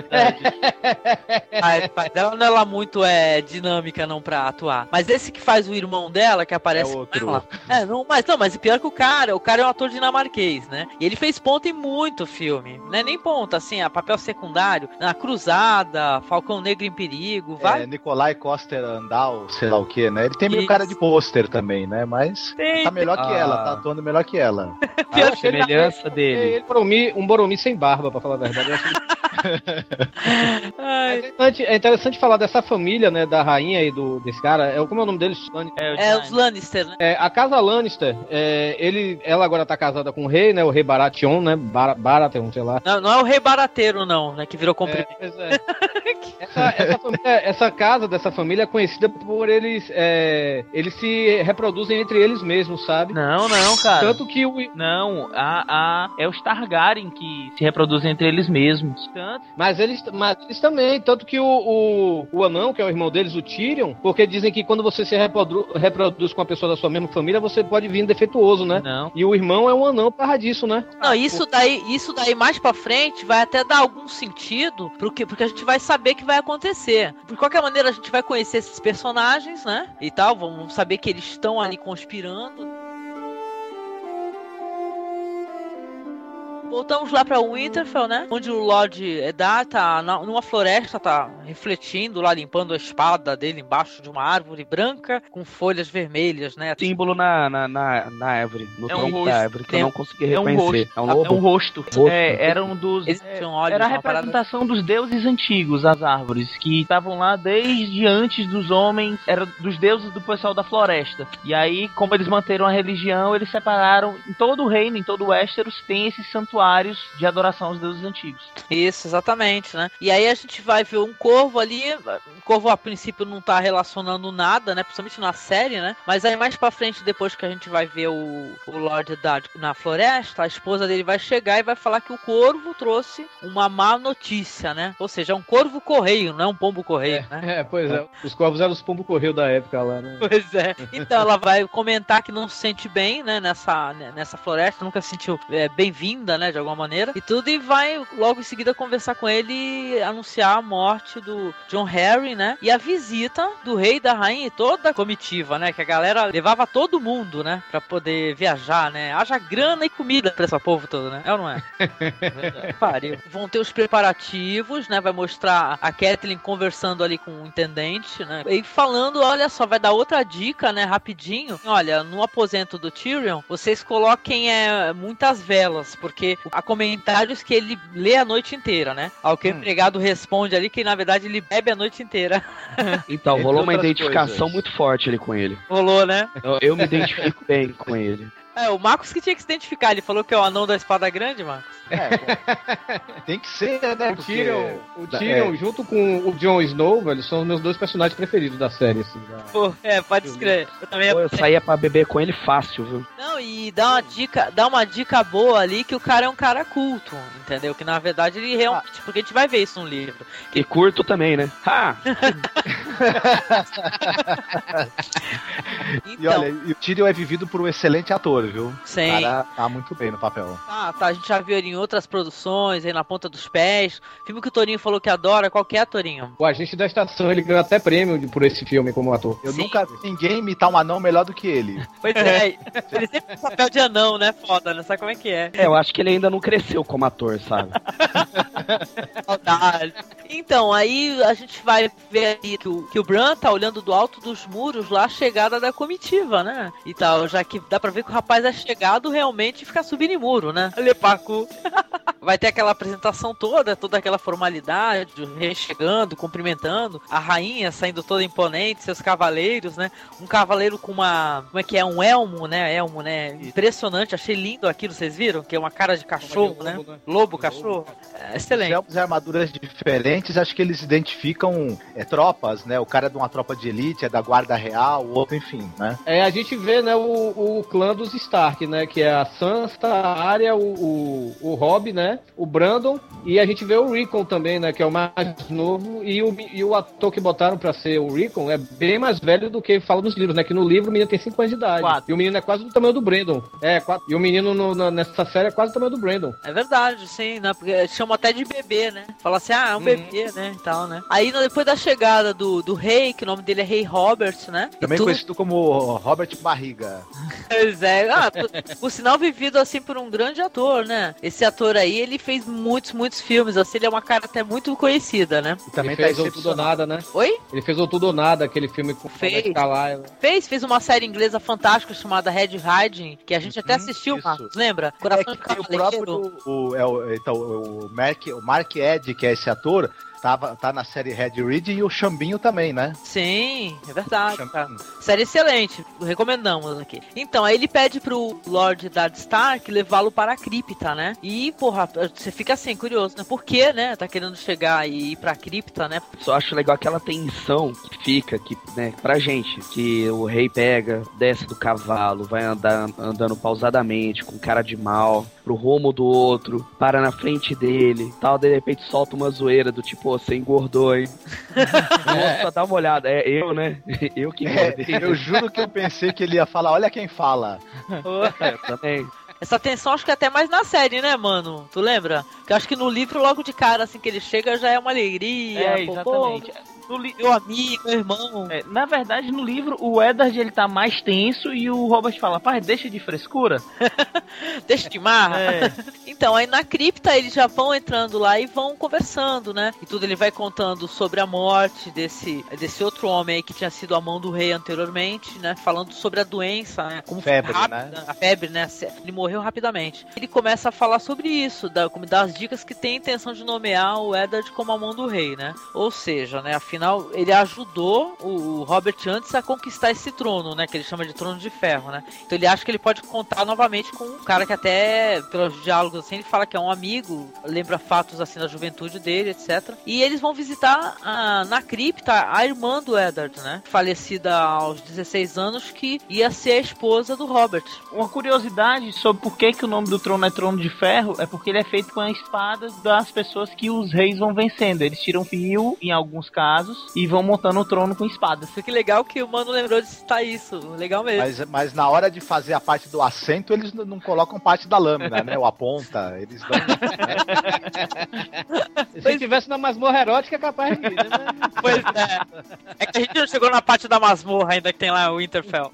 É. a pai dela não é lá muito é, dinâmica não pra atuar. Mas esse que faz o irmão dela, que aparece é outro. Ela, é, não, mas não, mas pior que o cara, o cara é um ator dinamarquês, né? E ele fez ponta em muito filme. Não é nem ponta, assim, a papel secundário, na Cruzada, Falcão Negro em Perigo, vai. É, Nicolai Coster Andal, sei lá o que, né? Ele tem meio Isso. cara de pôster também, né? Mas tem, tá melhor que ela, tá atuando melhor que ela. [LAUGHS] Pior a semelhança dele. Ele, Boromir, um Boromir sem barba, pra falar a verdade. [LAUGHS] é, interessante, é interessante falar dessa família, né, da rainha e do, desse cara. É, como é o nome deles? É, é os Lannister, né? É, a casa Lannister, é, ele, ela agora tá casada com o rei, né, o rei Baratheon, né, Bar Baratheon, sei lá. Não, não é o rei Barateiro, não, né, que virou comprimido. É, é. [LAUGHS] essa, essa, família, essa, casa dessa família é conhecida por eles, é, eles se reproduzem entre eles mesmos, sabe? Não, não, cara. Tanto que o... Não, a, a, é os Targaryen que se reproduzem entre eles mesmos. Tanto, mas eles, mas eles também, tanto que o, o, o anão, que é o irmão deles, o Tyrion, porque dizem que quando você se reprodu, reproduz com uma pessoa da sua mesma família, você pode vir defeituoso, né? Não. E o irmão é um anão para disso, né? Não, isso daí, isso daí mais para frente vai até dar algum sentido porque, porque a gente vai saber que vai acontecer. De qualquer maneira, a gente vai conhecer esses personagens, né? E tal, vamos saber que eles estão ali conspirando. Voltamos lá pra Winterfell, né? Onde o Lord Eddard tá na- numa floresta, tá refletindo lá, limpando a espada dele embaixo de uma árvore branca com folhas vermelhas, né? Símbolo na, na, na, na árvore, no É um rosto. da árvore, que eu não consegui É um reconhecer. rosto. É um É um rosto. Rosto. É, era um dos. É, olhos, era a uma parada- representação dos deuses antigos, as árvores, que estavam lá desde antes dos homens, era dos deuses do pessoal da floresta. E aí, como eles manteram a religião, eles separaram em todo o reino, em todo o Westeros, tem esses santuários de adoração aos deuses antigos. Isso, exatamente, né? E aí a gente vai ver um corvo ali. O corvo a princípio não tá relacionando nada, né? Principalmente na série, né? Mas aí mais pra frente, depois que a gente vai ver o, o Lord Eddard na floresta, a esposa dele vai chegar e vai falar que o corvo trouxe uma má notícia, né? Ou seja, é um corvo correio, não é um pombo correio, né? É, pois é. Os corvos eram os pombo correio da época lá, né? Pois é. Então ela vai comentar que não se sente bem, né, nessa, nessa floresta, nunca se sentiu é, bem-vinda, né, de alguma maneira. E tudo, e vai logo em seguida conversar com ele e anunciar a morte do John Harry, né? E a visita do rei da rainha e toda a comitiva, né? Que a galera levava todo mundo, né? Pra poder viajar, né? Haja grana e comida pra esse povo todo, né? É ou não é? [LAUGHS] Pariu. Vão ter os preparativos, né? Vai mostrar a Kathleen conversando ali com o intendente, né? E falando, olha só, vai dar outra dica, né? Rapidinho. Olha, no aposento do Tyrion, vocês coloquem é, muitas velas, porque há comentários que ele lê a noite inteira, né? Ao que o empregado responde ali que na verdade ele bebe a noite inteira. [LAUGHS] Então, rolou uma identificação coisas. muito forte ali com ele. Rolou, né? Eu, eu me identifico bem com ele. É, o Marcos que tinha que se identificar. Ele falou que é o anão da espada grande, Marcos. É, bom, [LAUGHS] tem que ser, né? O Porque... Tyrion, o Tyrion é. junto com o Jon Snow, velho, são os meus dois personagens preferidos da série, assim. da- Pô, é, pode escrever. Eu também Pô, eu saía pra beber com ele fácil, viu? Não, e dá uma dica, dá uma dica boa ali que o cara é um cara culto, entendeu? Que na verdade ele realmente, porque a gente vai ver isso no livro. E curto também, né? Ha! [LAUGHS] E Então, olha, e o Tyrion é vivido por um excelente ator, viu? O sim. cara tá muito bem no papel. Ah, tá, a gente já viu ele em outras produções, aí na ponta dos pés. Filme que o Torinho falou que adora, qual que é, Torinho? O agente da estação, ele ganhou até prêmio por esse filme como ator. Eu Sim. nunca vi ninguém imitar um anão melhor do que ele. [LAUGHS] Pois é, ele sempre tem papel de anão, né? Foda, né? Sabe como é que é? É, eu acho que ele ainda não cresceu como ator, sabe? [LAUGHS] Saudade. Então, aí a gente vai ver aí que o, que o Bran tá olhando do alto dos muros lá a chegada da comitiva, né? E tal, já que dá pra ver que o rapaz é chegado realmente e fica subindo em muro, né? Lepacu. [LAUGHS] Vai ter aquela apresentação toda, toda aquela formalidade, o rei chegando, cumprimentando, a rainha saindo toda imponente, seus cavaleiros, né? Um cavaleiro com uma. Como é que é? Um elmo, né? Elmo, né? Impressionante, achei lindo aquilo, vocês viram? Que é uma cara de cachorro, né? Lobo, cachorro. É, excelente. Temos armaduras diferentes, acho que eles identificam é, tropas, né? O cara é de uma tropa de elite, é da guarda real, o outro, enfim, né? É, a gente vê, né, o, o clã dos Stark, né, que é a Sansa, a Arya, o, o, o Robb, né, o Brandon, e a gente vê o Rickon também, né, que é o mais novo, e o, e o ator que botaram pra ser o Rickon é bem mais velho do que fala nos livros, né, que no livro o menino tem 5 anos de idade. Quatro. E o menino é quase do tamanho do Brandon. É, quatro. E o menino no- na- nessa série é quase do tamanho do Brandon. É verdade, sim, né? Porque chama até de bebê, né? Fala assim, ah, é um bebê, né? E tal, né? Aí depois da chegada do, do rei, que o nome dele é Rei Robert, né? Também tudo- conhecido como Robert Barriga. [LAUGHS] Pois é. [LAUGHS] Ah, por sinal, vivido assim por um grande ator, né? Esse ator aí, ele fez muitos, muitos filmes. Assim, ele é uma cara até muito conhecida, né? E também Ele tá fez o Tudo ou. Nada, né? Oi? Ele fez o Tudo ou Nada, aquele filme com Fez. o Carlyle. Fez, fez uma série inglesa fantástica chamada Red Riding, que a gente até Uhum, assistiu, isso. Marcos, lembra? É Coração que de o próprio. O, é o, então, o, Mark, o Mark Ed, que é esse ator, tava, tá na série Red Reed e o Chambinho também, né? Sim, é verdade. Chambinho. Série excelente, recomendamos aqui. Então, aí ele pede pro Lord Dad Stark levá-lo para a cripta, né? E, porra, você fica assim, curioso, né? Por que, né? Tá querendo chegar e ir pra cripta, né? Só acho legal aquela tensão que fica, que, né, pra gente, que o rei pega, desce do cavalo, vai andar, andando pausadamente, com cara de mal, pro rumo do outro, para na frente dele, tal, de repente solta uma zoeira do tipo, "Ô, você engordou, hein? [LAUGHS] Nossa, dá uma olhada, é eu, né? [LAUGHS] Eu que É, engordei. eu juro que eu pensei que ele ia falar, olha quem fala. [LAUGHS] É, também. Essa tensão acho que é até mais na série, né, mano? Tu lembra? Que eu acho que no livro, logo de cara, assim que ele chega, já é uma alegria. É, pô, exatamente. pô. No meu amigo, meu irmão. É, na verdade, no livro, o Eddard ele tá mais tenso e o Robert fala, pai, deixa de frescura. [LAUGHS] deixa de marra. É. [LAUGHS] Então, aí na cripta eles já vão entrando lá e vão conversando, né? E tudo ele vai contando sobre a morte desse, desse outro homem aí que tinha sido a mão do rei anteriormente, né? Falando sobre a doença, né? Como febre, rápida, né? A febre, né? Ele morreu rapidamente. Ele começa a falar sobre isso, da, das dicas que tem a intenção de nomear o Eddard como a mão do rei, né? Ou seja, né? Afinal, ele ajudou o Robert antes a conquistar esse trono, né? Que ele chama de trono de ferro, né? Então ele acha que ele pode contar novamente com um cara que até, pelos diálogos assim, ele fala que é um amigo, lembra fatos assim da juventude dele, etc. E eles vão visitar a, na cripta a irmã do Eddard, né? Falecida aos 16 anos, que ia ser a esposa do Robert. Uma curiosidade sobre por que, que o nome do trono é trono de ferro é porque ele é feito com a espada das pessoas que os reis vão vencendo. Eles tiram fio, em alguns casos, e vão montando o trono com espadas. Que legal que o mano lembrou de citar isso. Legal mesmo. Mas, mas na hora de fazer a parte do assento, eles não colocam parte da lâmina, né? Ou a ponta. Eles dão. [LAUGHS] Se tivesse na masmorra erótica, é capaz de ir, né? [LAUGHS] Pois é. É que a gente não chegou na parte da masmorra ainda que tem lá o Winterfell.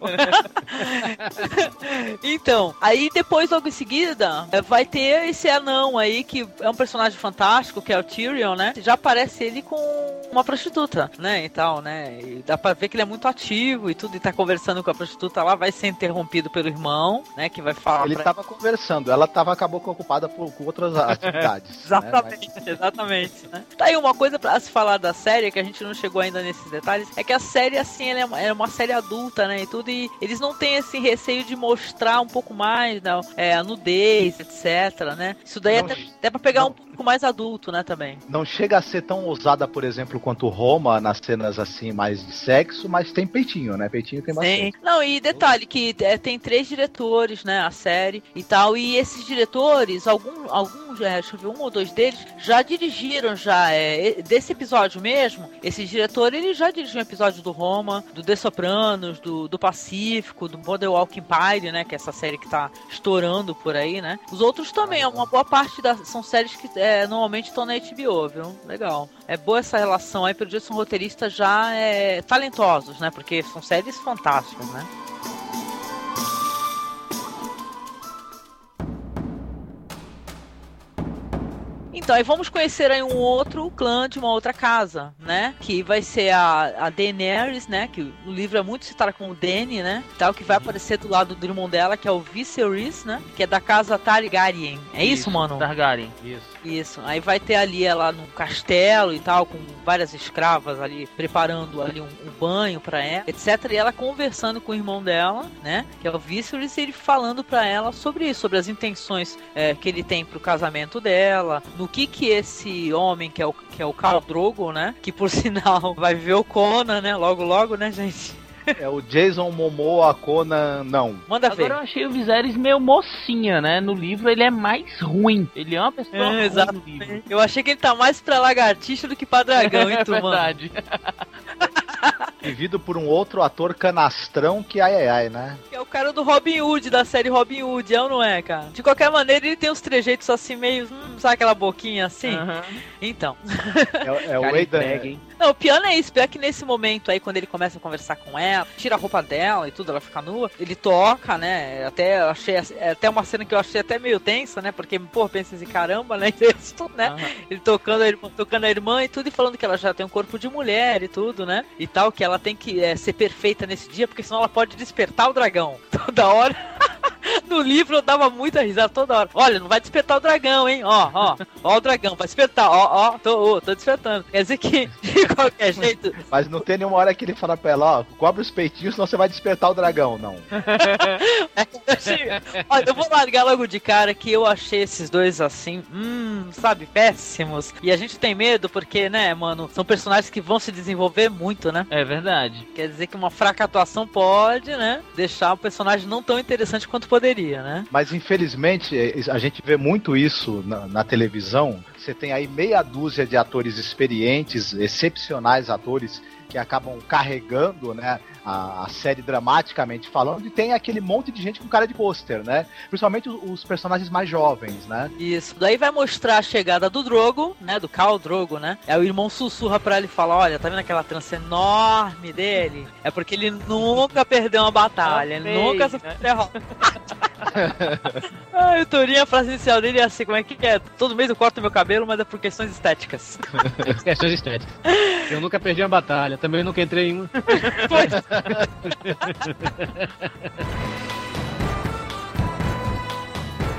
[LAUGHS] então, aí depois, logo em seguida, vai ter esse anão aí que é um personagem fantástico, que é o Tyrion, né? Já aparece ele com uma prostituta, né? E tal, né? E dá pra ver que ele é muito ativo e tudo, e tá conversando com a prostituta lá, vai ser interrompido pelo irmão, né? Que vai falar. Ele pra... tava conversando, ela tava acabou ocupada por, com outras [LAUGHS] atividades. Exatamente, né? Mas... exatamente. Né? Tá aí uma coisa pra se falar da série, que a gente não chegou ainda nesses detalhes, é que a série, assim, ela é uma, é uma série adulta, né? E tudo, e eles não têm esse receio de mostrar um pouco mais, né? É, a nudez, etc, né? Isso daí não, é até, até pra pegar não, um pouco mais adulto, né, também. Não chega a ser tão ousada, por exemplo, quanto Roma, nas cenas assim, mais de sexo, mas tem peitinho, né? Peitinho tem bastante. Sim. Não, e detalhe que é, tem três diretores, né, a série e tal, e esses diretores, algum, alguns, é, deixa eu ver, um ou dois deles, já dirigiram já, é, desse episódio mesmo, esse diretor, ele já dirigiu um episódio do Roma, do The Sopranos, do, do Pacífico, do Model Walk Empire, né, que é essa série que tá estourando por aí, né. Os outros também, uma boa parte das, são séries que é, normalmente estão na HBO, viu? Legal. É boa essa relação aí, pelo são roteiristas já é, talentosos, né, porque são séries fantásticas, né. Então, aí vamos conhecer aí um outro clã de uma outra casa, né? Que vai ser a, a Daenerys, né? Que o livro é muito citado como Dany, né? Tal, que vai aparecer do lado do irmão dela, que é o Viserys, né? Que é da casa Targaryen. É isso, isso mano? Targaryen, isso. Isso. Aí vai ter ali ela no castelo e tal, com várias escravas ali preparando ali um, um banho para ela, etc. E ela conversando com o irmão dela, né? Que é o Viserys, e ele falando para ela sobre isso, sobre as intenções é, que ele tem pro casamento dela, no que que esse homem, que é o, que é o Khal Drogo, né? Que por [LAUGHS] sinal vai ver o Conan, né? Logo, logo, né, gente? [LAUGHS] É o Jason Momoa Conan, não. Manda Agora ver. eu achei o Viserys meio mocinha, né? No livro ele é mais ruim. Ele é uma pessoa é, ruim Eu achei que ele tá mais pra lagartixa do que pra dragão, hein, tu, [LAUGHS] é verdade. Vivido por um outro ator canastrão que ai ai ai, né? Que é o cara do Robin Hood, da série Robin Hood, é ou não é, cara? De qualquer maneira, ele tem uns trejeitos assim meio. Hum, sabe aquela boquinha assim? Uhum. Então. É, é o Aidan. Não, o piano é isso. Pior que nesse momento aí, quando ele começa a conversar com ela, tira a roupa dela e tudo, ela fica nua, ele toca, né? Até achei é até uma cena que eu achei até meio tensa, né? Porque, pô, pensa assim, caramba, né? [LAUGHS] Isso, né? Uhum. Ele tocando a, irmã, tocando a irmã e tudo, e falando que ela já tem um corpo de mulher e tudo, né? E tal, que ela tem que é, ser perfeita nesse dia, porque senão ela pode despertar o dragão. [LAUGHS] Toda hora. [LAUGHS] no livro eu dava muita risada toda hora. Olha, não vai despertar o dragão, hein? Ó, ó, ó o dragão, vai despertar, ó, ó, tô, ó, tô despertando. Quer dizer que, [LAUGHS] de qualquer jeito. Mas não tem nenhuma hora que ele fala pra ela, ó, cobre os peitinhos, senão você vai despertar o dragão, não. [LAUGHS] Olha, eu vou largar logo de cara que eu achei esses dois assim, hum, sabe, péssimos. E a gente tem medo porque, né, mano, são personagens que vão se desenvolver muito, né? É verdade. Quer dizer que uma fraca atuação pode, né, deixar o personagem não tão interessante quanto poderia, né? Mas infelizmente a gente vê muito isso na, na televisão você tem aí meia dúzia de atores experientes, excepcionais atores que acabam carregando, né, a, a, série dramaticamente falando, e tem aquele monte de gente com cara de pôster, né? Principalmente os, os, personagens mais jovens, né? Isso. Daí vai mostrar a chegada do Drogo, né? Do Khal Drogo, né? É o irmão sussurra para ele e fala: Olha, tá vendo aquela trança enorme dele? É porque ele nunca perdeu uma batalha, ele nunca se né? [LAUGHS] [LAUGHS] ah, o a frase inicial dele é assim: como é que é? Todo mês eu corto meu cabelo, mas é por questões estéticas. questões estéticas. Eu nunca perdi uma batalha, também nunca entrei em uma. Pois. [LAUGHS]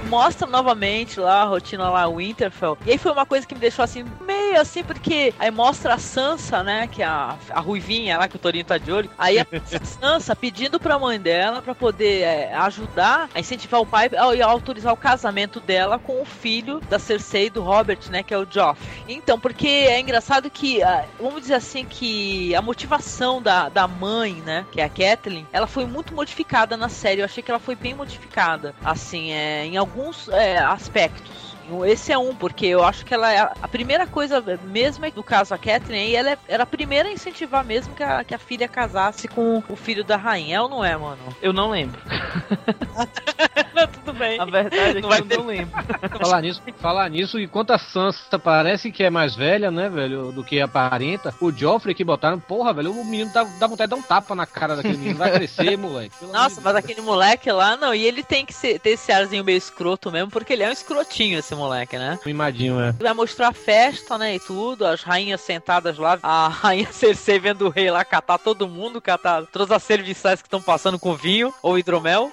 Mostra novamente lá a rotina lá, Winterfell. E aí foi uma coisa que me deixou assim, meio assim, porque aí mostra a Sansa, né? Que é a, a Ruivinha lá que o Torinho tá de olho. Aí a [LAUGHS] Sansa pedindo pra mãe dela pra poder é, ajudar a incentivar o pai e autorizar o casamento dela com o filho da Cersei do Robert, né? Que é o Joff. Então, porque é engraçado que, ah, vamos dizer assim, que a motivação da, da mãe, né? Que é a Kathleen, ela foi muito modificada na série. Eu achei que ela foi bem modificada. Assim, é, em alguns é, aspectos. Esse é um, porque eu acho que ela é a primeira coisa, mesmo no caso a Catherine, ela é, era a primeira a incentivar mesmo que a, que a filha casasse com o filho da rainha, é ou não é, mano? Eu não lembro. não, [LAUGHS] tudo bem. A verdade é que eu ter... não lembro. [LAUGHS] falar nisso, falar nisso, enquanto a Sansa parece que é mais velha, né, velho, do que aparenta, o Joffrey que botaram, porra, velho, o menino dá, dá vontade de dar um tapa na cara daquele menino, vai crescer, [LAUGHS] moleque. Nossa, mas aquele moleque lá, não, e ele tem que ser, ter esse arzinho meio escroto mesmo, porque ele é um escrotinho, esse moleque, né? Mimadinho, é. Vai mostrar a festa, né, e tudo, as rainhas sentadas lá, a [LAUGHS] rainha Cersei vendo o rei lá catar todo mundo, catar todas as serviçais que estão passando com vinho ou hidromel.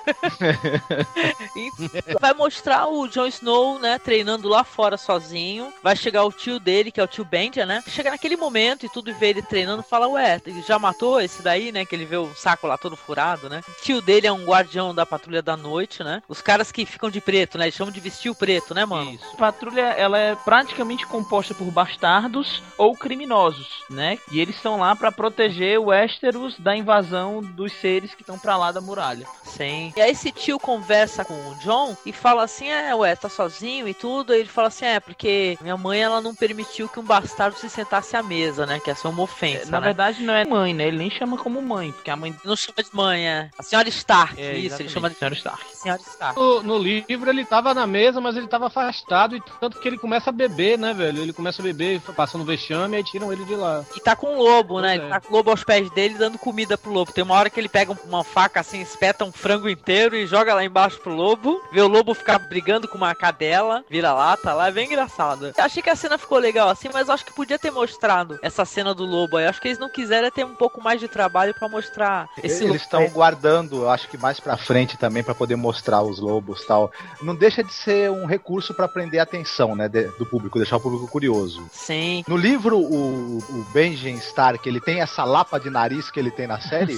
[LAUGHS] vai mostrar o Jon Snow, né, treinando lá fora sozinho. Vai chegar o tio dele, que é o tio Benja, né? Chega naquele momento e tudo e vê ele treinando, fala, ué, já matou esse daí, né? Que ele vê o saco lá todo furado, né? O tio dele é um guardião da patrulha da noite, né? Os caras que ficam de preto, né? Eles chamam de vestir preto, né, mano? Isso patrulha ela é praticamente composta por bastardos ou criminosos, né? E eles estão lá para proteger o Westeros da invasão dos seres que estão para lá da muralha. Sim. E aí esse tio conversa com o John e fala assim: "É, ué, tá sozinho e tudo". E ele fala assim: "É, porque minha mãe ela não permitiu que um bastardo se sentasse à mesa, né? Que essa é uma ofensa, é, Na né? verdade não é mãe, né? Ele nem chama como mãe, porque a mãe não chama de mãe, é. A senhora Stark. É, isso, ele chama de senhora Stark. Senhora Stark. No, no livro ele tava na mesa, mas ele tava afastado e tanto que ele começa a beber, né, velho? Ele começa a beber, passa no vexame e aí tiram ele de lá. E tá com um lobo, né? Ele tá com o lobo aos pés dele dando comida pro lobo. Tem uma hora que ele pega uma faca assim, espeta um frango inteiro e joga lá embaixo pro lobo. Vê o lobo ficar brigando com uma cadela, vira lá, tá lá, é bem engraçado. Eu achei que a cena ficou legal assim, mas acho que podia ter mostrado essa cena do lobo aí. Acho que eles não quiseram ter um pouco mais de trabalho para mostrar esse Eles estão guardando, acho que mais pra frente também, para poder mostrar os lobos tal. Não deixa de ser um recurso para prender a atenção, né? De, do público, deixar o público curioso. Sim. No livro, o, o Benjamin Stark, ele tem essa lapa de nariz que ele tem na série?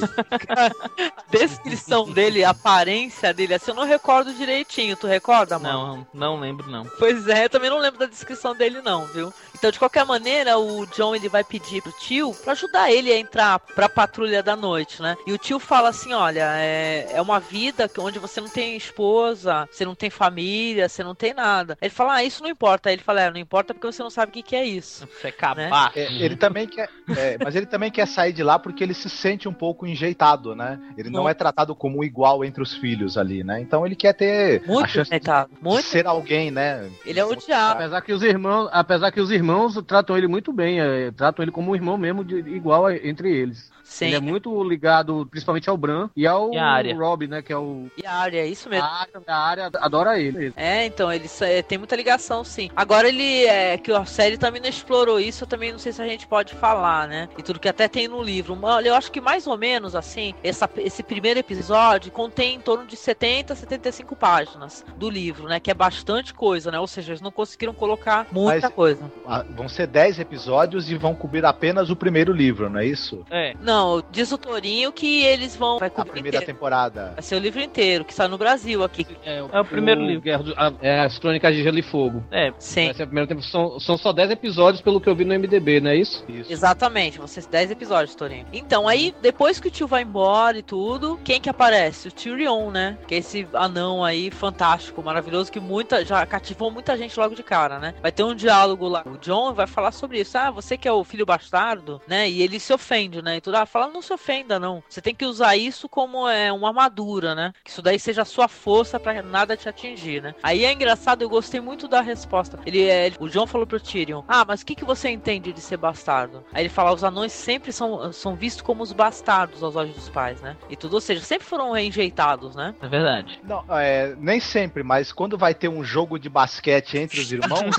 [LAUGHS] Descrição dele, aparência dele, assim, eu não recordo direitinho. Tu recorda, mano? Não, não lembro, não. Pois é, eu também não lembro da descrição dele, não, viu? Então, de qualquer maneira, o John ele vai pedir pro tio para ajudar ele a entrar pra patrulha da noite, né? E o tio fala assim: olha, é, é uma vida onde você não tem esposa, você não tem família, você não tem nada. Ele fala: ah, isso não importa. Aí ele fala: é, não importa porque você não sabe o que, que é isso. [LAUGHS] Você é. Né? É, ele também quer. É, mas ele também quer sair de lá porque ele se sente um pouco enjeitado, né? Ele não, não é tratado como igual entre os filhos ali, né? Então ele quer ter muito a chance de muito. ser alguém, né? Ele é odiado. Apesar que os irmãos, apesar que os irmãos tratam ele muito bem, é, tratam ele como um irmão mesmo, de, igual a, entre eles. Sim. Ele é muito ligado, principalmente ao Bran e ao e Rob, né? Que é o. E a área, é isso mesmo. A área, a área adora ele. É, então, ele é, tem muita ligação, sim. Agora ele é. Que a série também não explorou isso, eu também não sei se a gente pode falar, né? E tudo que até tem no livro. Olha, eu acho que mais ou menos assim, essa, esse primeiro episódio contém em torno de 70, 75 páginas do livro, né? Que é bastante coisa, né? Ou seja, eles não conseguiram colocar muita Mas, coisa. Vão ser 10 episódios e vão cobrir apenas o primeiro livro, não é isso? É. Não, diz o Torinho que eles vão. Vai a primeira inteiro. temporada. Vai ser o livro inteiro, que está no Brasil aqui. É, o, é o primeiro o, livro. Do, a, é as Crônicas de Gelo e Fogo. É, sim. Vai ser a primeira temporada. São, são só 10 episódios, pelo que eu vi no MDB, não é isso? isso. Exatamente, vão ser 10 episódios, Torinho. Então, aí, depois que o tio vai embora e tudo, quem que aparece? O Tyrion, né? Que é esse anão aí fantástico, maravilhoso, que muita, já cativou muita gente logo de cara, né? Vai ter um diálogo lá. O John vai falar sobre isso. Ah, você que é o filho bastardo, né? E ele se ofende, né? E tudo, ah, fala, não se ofenda, não. Você tem que usar isso como é, uma armadura, né? Que isso daí seja a sua força para nada te atingir, né? Aí é engraçado, eu gostei muito da resposta. Ele, é, o John falou pro Tyrion, ah, mas o que, que você entende de ser bastardo? Aí ele fala, os anões sempre são, são vistos como os bastardos aos olhos dos pais, né? E tudo, ou seja, sempre foram rejeitados, né? É verdade. Não, é, nem sempre, mas quando vai ter um jogo de basquete entre os irmãos,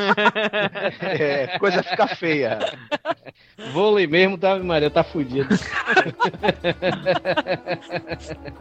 [LAUGHS] é, coisa fica feia. Vôlei mesmo, tá, Maria, tá fudido. [LAUGHS]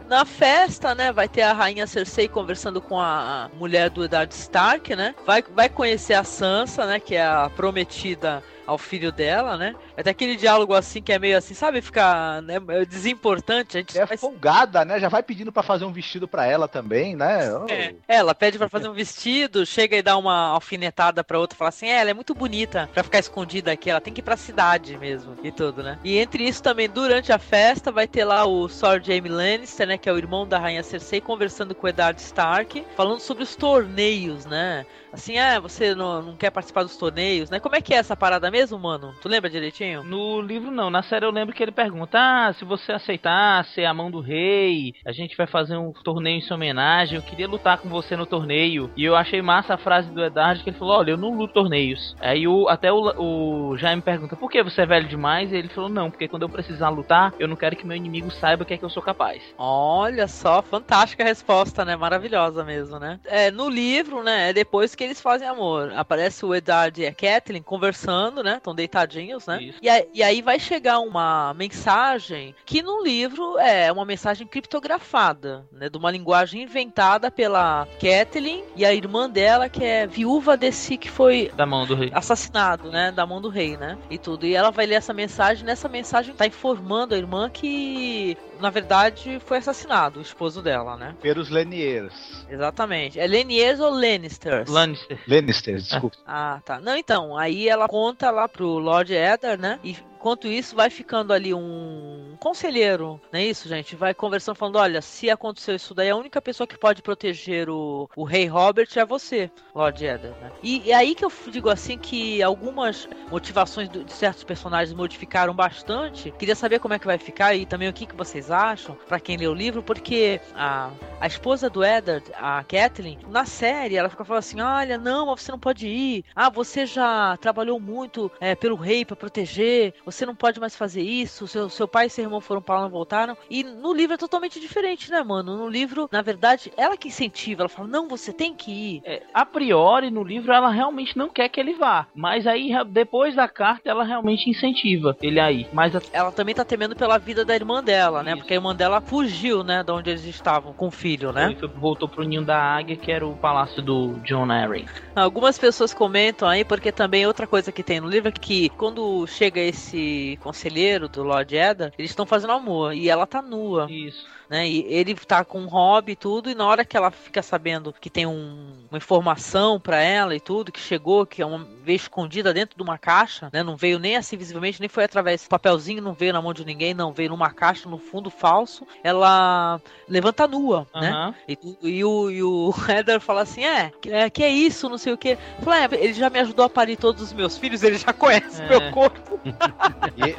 Na festa, né, vai ter a rainha Cersei conversando com a mulher do Eddard Stark, né? Vai, vai conhecer a Sansa, né, que é a prometida ao filho dela, né? É daquele diálogo assim que é meio assim, sabe? Fica né, desimportante. A gente é faz... folgada, né? Já vai pedindo para fazer um vestido para ela também, né? Oh. É, ela pede para fazer um vestido, chega e dá uma alfinetada pra outra, fala assim: é, ela é muito bonita para ficar escondida aqui, ela tem que ir pra cidade mesmo e tudo, né? E entre isso também, durante a festa, vai ter lá o Sir Jaime Lannister, né? Que é o irmão da rainha Cersei, conversando com o Eddard Stark, falando sobre os torneios, né? Assim, ah, você não, não quer participar dos torneios, né? Como é que é essa parada mesmo, mano? Tu lembra direitinho? No livro não, na série eu lembro que ele pergunta: Ah, se você aceitar ser a mão do rei, a gente vai fazer um torneio em sua homenagem. Eu queria lutar com você no torneio. E eu achei massa a frase do Eddard que ele falou: Olha, eu não luto torneios. Aí o, até o, o Jaime pergunta: Por que você é velho demais? E ele falou: Não, porque quando eu precisar lutar, eu não quero que meu inimigo saiba o que é que eu sou capaz. Olha só, fantástica a resposta, né? Maravilhosa mesmo, né? É, no livro, né? É depois que eles fazem amor. Aparece o Eddard e a Kathleen conversando, né? Estão deitadinhos, né? E, e, aí vai chegar uma mensagem que no livro é uma mensagem criptografada, né? De uma linguagem inventada pela Kathleen e a irmã dela, que é viúva desse que foi da mão do rei. assassinado, né? Da mão do rei, né? E tudo. E ela vai ler essa mensagem. Nessa mensagem tá informando a irmã que na verdade, foi assassinado, o esposo dela, né? Pelos Leniers. Exatamente. É Leniers ou Lannisters? Lannister. Lannisters, desculpa. Ah, tá. Não, então, aí ela conta lá pro Lord Eddard, né? E Enquanto isso, vai ficando ali um conselheiro, não é isso, gente? Vai conversando, falando: olha, se aconteceu isso daí, a única pessoa que pode proteger o, o rei Robert é você, Lord Eddard. Né? E, e aí que eu digo assim que algumas motivações de certos personagens modificaram bastante. Queria saber como é que vai ficar e também o que, que vocês acham, para quem lê o livro, porque a, a esposa do Eddard, a Kathleen, na série, ela fica falando assim: olha, não, você não pode ir. Ah, você já trabalhou muito é, pelo rei para proteger. Você você não pode mais fazer isso, seu, seu pai e seu irmão foram para lá, não voltaram. E no livro é totalmente diferente, né, mano? No livro, na verdade, ela que incentiva, ela fala, não, você tem que ir. É, a priori, no livro, ela realmente não quer que ele vá. Mas aí, depois da carta, ela realmente incentiva ele a ir. Mas a... ela também tá temendo pela vida da irmã dela, né? Isso. Porque a irmã dela fugiu, né, de onde eles estavam, com o filho, né? Foi, voltou pro ninho da águia, que era o palácio do John Arryn. Algumas pessoas comentam aí, porque também outra coisa que tem no livro é que quando chega esse conselheiro do Lord Eddard, eles estão fazendo amor e ela tá nua. Isso né? E ele tá com um hobby e tudo, e na hora que ela fica sabendo que tem um, uma informação para ela e tudo, que chegou, que é uma veio escondida dentro de uma caixa, né? Não veio nem assim visivelmente, nem foi através do papelzinho, não veio na mão de ninguém, não veio numa caixa no fundo falso. Ela levanta nua, uhum. né? E, e, o, e o [LAUGHS] Heather fala assim: é, é, que é isso, não sei o que. Fala, é, ele já me ajudou a parir todos os meus filhos, ele já conhece é. meu corpo. [LAUGHS] E,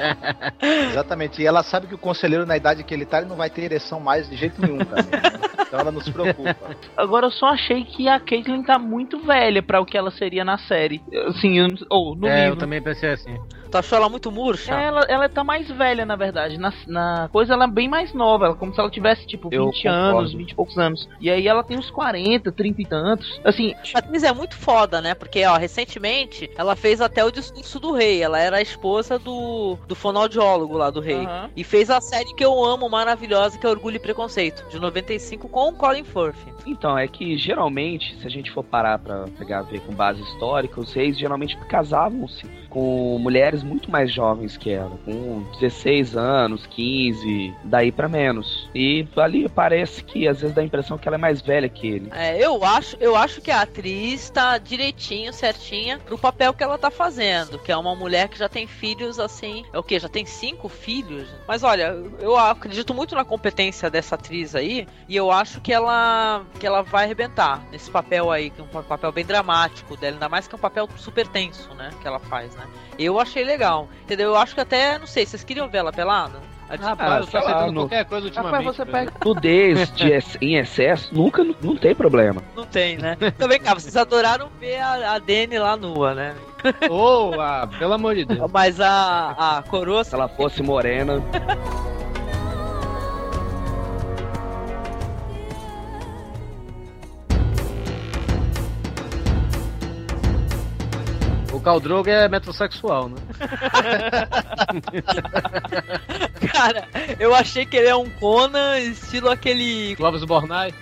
exatamente. E ela sabe que o conselheiro, na idade que ele tá, ele não vai ter ereção mais de jeito nenhum também. Né? Então ela não se preocupa. Agora eu só achei que a Caitlyn tá muito velha para o que ela seria na série. Assim, ou no é, livro. eu também pensei assim. Tu achou ela muito murcha? É, ela, ela tá mais velha, na verdade. Na, na coisa, ela é bem mais nova. Ela, como se ela tivesse, tipo, 20 anos, 20 e poucos anos. E aí ela tem uns 40, 30 e tantos. Assim. A atriz é muito foda, né? Porque, ó, recentemente ela fez até o discurso do rei. Ela era a esposa do, do fonoaudiólogo lá do rei. Uhum. E fez a série que eu amo, maravilhosa, que é Orgulho e Preconceito, de 95, com o Colin Firth. Então, é que geralmente, se a gente for parar pra pegar ver com base histórica, os reis geralmente casavam-se com mulheres muito mais jovens que ela, com 16 anos, 15, daí para menos. E ali parece que às vezes dá a impressão que ela é mais velha que ele. É, eu acho, eu acho que a atriz tá direitinho, certinha pro papel que ela tá fazendo, que é uma mulher que já tem filhos assim, é o que? Já tem cinco filhos? Mas olha, eu acredito muito na competência dessa atriz aí e eu acho que ela que ela vai arrebentar nesse papel aí, que é um papel bem dramático dela, ainda mais que é um papel super tenso, né, que ela faz, né? Eu achei legal, entendeu? Eu acho que até, não sei, vocês queriam ver ela pelada? Rapaz, eu tô aceitando qualquer coisa ultimamente. Rapaz, você pega nudez em excesso, nunca não tem problema. Não tem, né? Também, cara, vocês adoraram ver a, a Dani lá nua, né? Ah, pelo amor de Deus. Mas a, a coroa. Se ela fosse morena. [LAUGHS] O Caldrogo é metrosexual, né? [LAUGHS] Cara, eu achei que ele é um Conan, estilo aquele. Clóvis Bornai.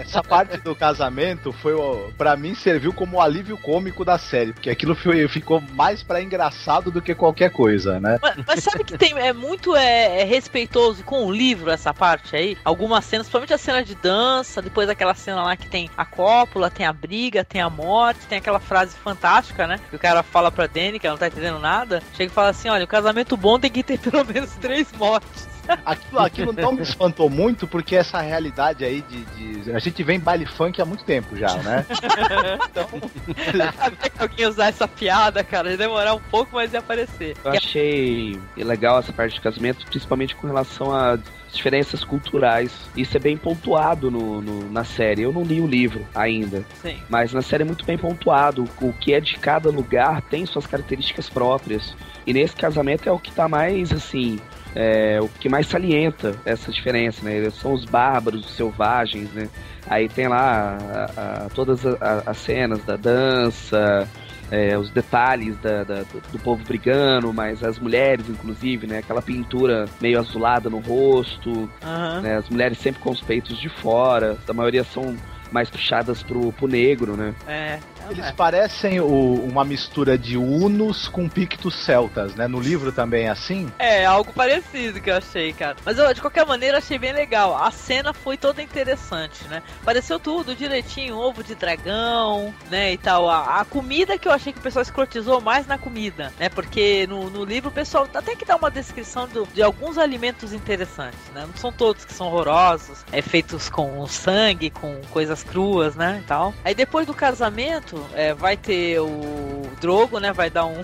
Essa parte do casamento foi, ó, pra mim, serviu como alívio cômico da série, porque aquilo foi- ficou mais pra engraçado do que qualquer coisa, né? Mas, mas sabe que tem, é muito é, é respeitoso com o livro essa parte aí? Algumas cenas, principalmente a cena de dança, depois aquela cena lá que tem a cópula, tem a briga, tem a morte, tem aquela frase fantástica, né? Que o cara fala pra Dani, que ela não tá entendendo nada. Chega e fala assim: olha, o casamento bom tem que ter pelo menos três mortes. Aquilo, aquilo não me espantou muito, porque essa realidade aí de, de- A gente vem em baile funk há muito tempo já, né? [LAUGHS] Até que alguém usar essa piada, cara, ia demorar um pouco, mas ia aparecer. Eu achei legal essa parte de casamento, principalmente com relação a diferenças culturais. Isso é bem pontuado no, no- na série. Eu não li o livro ainda, Sim. mas na série é muito bem pontuado. O que é de cada lugar tem suas características próprias. E nesse casamento é o que tá mais assim. É, o que mais salienta essa diferença, né? São os bárbaros, os selvagens, né? Aí tem lá a- a- todas a- as cenas da dança, é, os detalhes da- da- do, povo brigando, mas as mulheres, inclusive, né? Aquela pintura meio azulada no rosto, Aham. né? As mulheres sempre com os peitos de fora, a maioria são mais puxadas pro, pro negro, né? É. Eles é. parecem o- uma mistura de Unos com Pictos Celtas, né? No livro também é assim. É, algo parecido que eu achei, cara. Mas eu, de qualquer maneira, achei bem legal. A cena foi toda interessante, né? Pareceu tudo direitinho, ovo de dragão, né, e tal. A, a comida que eu achei que o pessoal escrotizou mais na comida, né? Porque no, no livro o pessoal até que dá uma descrição do- de alguns alimentos interessantes, né? Não são todos que são horrorosos, é feitos com sangue, com coisas cruas, né, e tal. Aí depois do casamento, é, vai ter o Drogo, né, vai dar um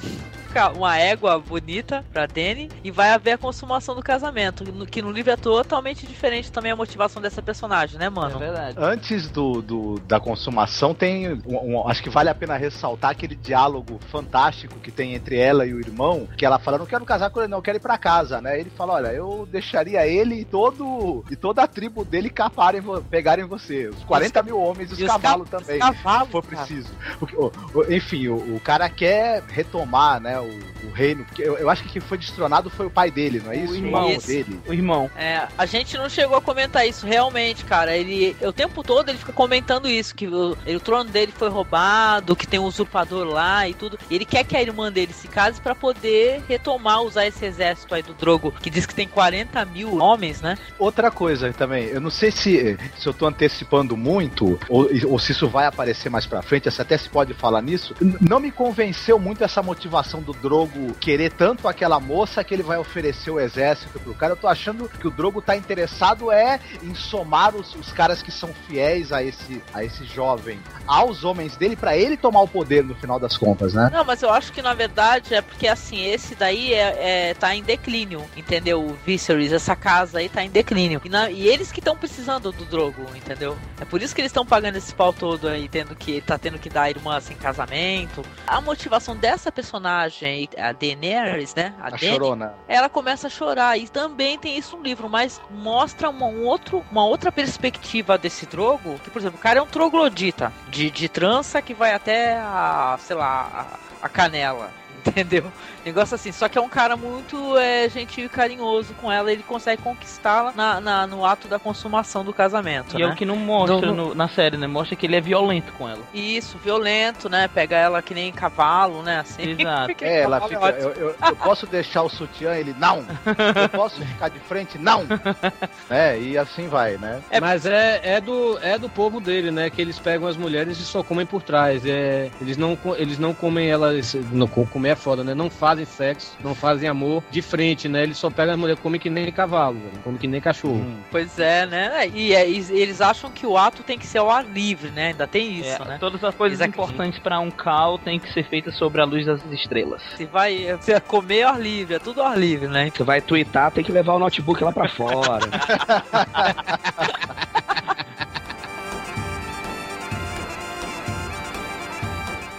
uma égua bonita pra Dany e vai haver a consumação do casamento, que no livro é totalmente diferente também a motivação dessa personagem, né, É mano? verdade. Antes do, do- da consumação, tem. um- um- acho que vale a pena ressaltar aquele diálogo fantástico que tem entre ela e o irmão, que ela fala: não quero casar com ele, não, quero ir pra casa, né? Ele fala: olha, eu deixaria ele e todo e toda a tribo dele caparem, pegarem você. Os 40 mil homens e os, E os cavalos ca- também. Os cavalos, se for cara. preciso. Porque, o- o- enfim, o, o cara quer retomar, né, o, o reino. Porque eu, eu acho que quem foi destronado foi o pai dele, não é isso? irmão. irmão dele. O irmão. É, a gente não chegou a comentar isso realmente, cara. Ele o tempo todo ele fica comentando isso que o, o trono dele foi roubado, que tem um usurpador lá e tudo. E ele quer que a irmã dele se case pra poder retomar usar esse exército aí do Drogo, que diz que tem 40 mil homens, né? Outra coisa também, eu não sei se, se eu tô antecipando muito, ou, ou se isso vai aparecer mais pra frente, se até se pode falar nisso. N- Não me convenceu muito essa motivação do Drogo querer tanto aquela moça que ele vai oferecer o exército pro cara. Eu tô achando que o Drogo tá interessado é em somar os, os caras que são fiéis a esse, a esse jovem aos homens dele pra ele tomar o poder no final das contas, né? Não, mas eu acho que na verdade é porque assim, esse daí é, é- tá em declínio, entendeu? O Viserys, essa casa aí tá em declínio. E, na- e eles que estão precisando do Drogo, entendeu? É por isso que eles estão pagando esse pau todo aí, tendo que tá tendo que dar a irmã assim, casamento. A motivação dessa personagem, a Daenerys, né? A, A Dany, chorona. ela começa a chorar e também tem isso no livro, mas mostra uma, um outro, uma outra perspectiva desse Drogo, que por exemplo, o cara é um troglodita de, de trança que vai até a, sei lá, a, a canela. [LAUGHS] Entendeu? Negócio assim, só que é um cara muito é, gentil e carinhoso com ela, ele consegue conquistá-la na, na, no ato da consumação do casamento. E né? é o que não mostra No- no- na série, né? Mostra que ele é violento com ela. Isso, violento, né? Pega ela que nem cavalo, né? Assim. [LAUGHS] Exato. É, ela fica. Eu, eu- eu posso deixar o sutiã? Ele, não! Eu posso ficar de frente? Não! [LAUGHS] É, e assim vai, né? É- Mas é, é, do, é do povo dele, né? Que eles pegam as mulheres e só comem por trás. É, eles, não, eles não comem elas. Não, co- comer é foda, né? Não fazem sexo, não fazem amor de frente, né? Eles só pegam as mulheres, comem que nem cavalo, velho, comem que nem cachorro. Pois é, né? E, é, e eles acham que o ato tem que ser ao ar livre, né? Ainda tem isso, É, né? Todas as coisas Eles importantes pra um cal tem que ser feitas sobre a luz das estrelas. Se vai se comer ao ar livre, é tudo ao ar livre, né? Você vai twittar, tem que levar o notebook lá pra fora. [LAUGHS]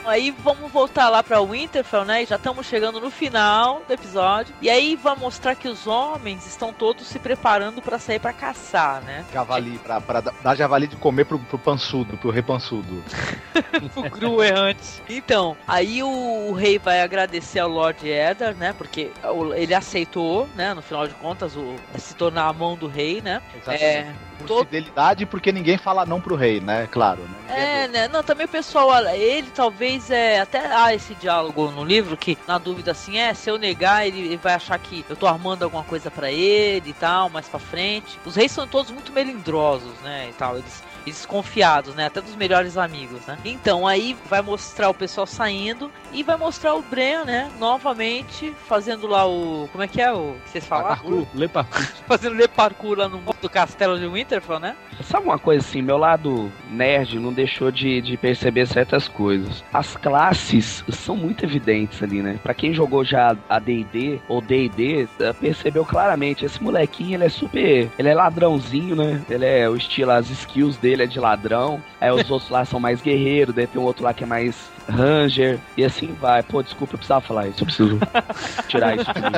Aí vamos voltar lá pra Winterfell, né? E já estamos chegando no final do episódio. E aí vai mostrar que os homens estão todos se preparando pra sair pra caçar, né? Javali, pra, pra dar javali de comer pro, pro pançudo, pro repançudo. [LAUGHS] o Gru errante. Então, aí o, o rei vai agradecer ao Lord Eddard, né? Porque ele aceitou, né? No final de contas, o, se tornar a mão do rei, né? É, Por todo- fidelidade, porque ninguém fala não pro rei, né? Claro, né? É, né? Não, também o pessoal, ele talvez é. Até há esse diálogo no livro que, na dúvida assim, é, se eu negar, ele, ele vai achar que eu tô armando alguma coisa pra ele e tal, mais pra frente. Os reis são todos muito melindrosos, né? E tal. Eles. Eles Desconfiados, né? Até dos melhores amigos, né? Então aí vai mostrar o pessoal saindo e vai mostrar o Bran, né? Novamente fazendo lá o. Como é que é o que vocês falaram? Parkour, lê parkour. [LAUGHS] Fazendo le parkour lá no do castelo de Winterfell, né? Sabe uma coisa assim, meu lado nerd não deixou de, de perceber certas coisas. As classes são muito evidentes ali, né? Pra quem jogou já a D&D ou D&D, eh, percebeu claramente, esse molequinho, ele é super, ele é ladrãozinho, né? Ele é o estilo, as skills dele é de ladrão. Aí os outros lá são mais guerreiros, daí tem um outro lá que é mais ranger e assim vai. Pô, desculpa, eu precisava falar isso, eu preciso tirar isso de mim.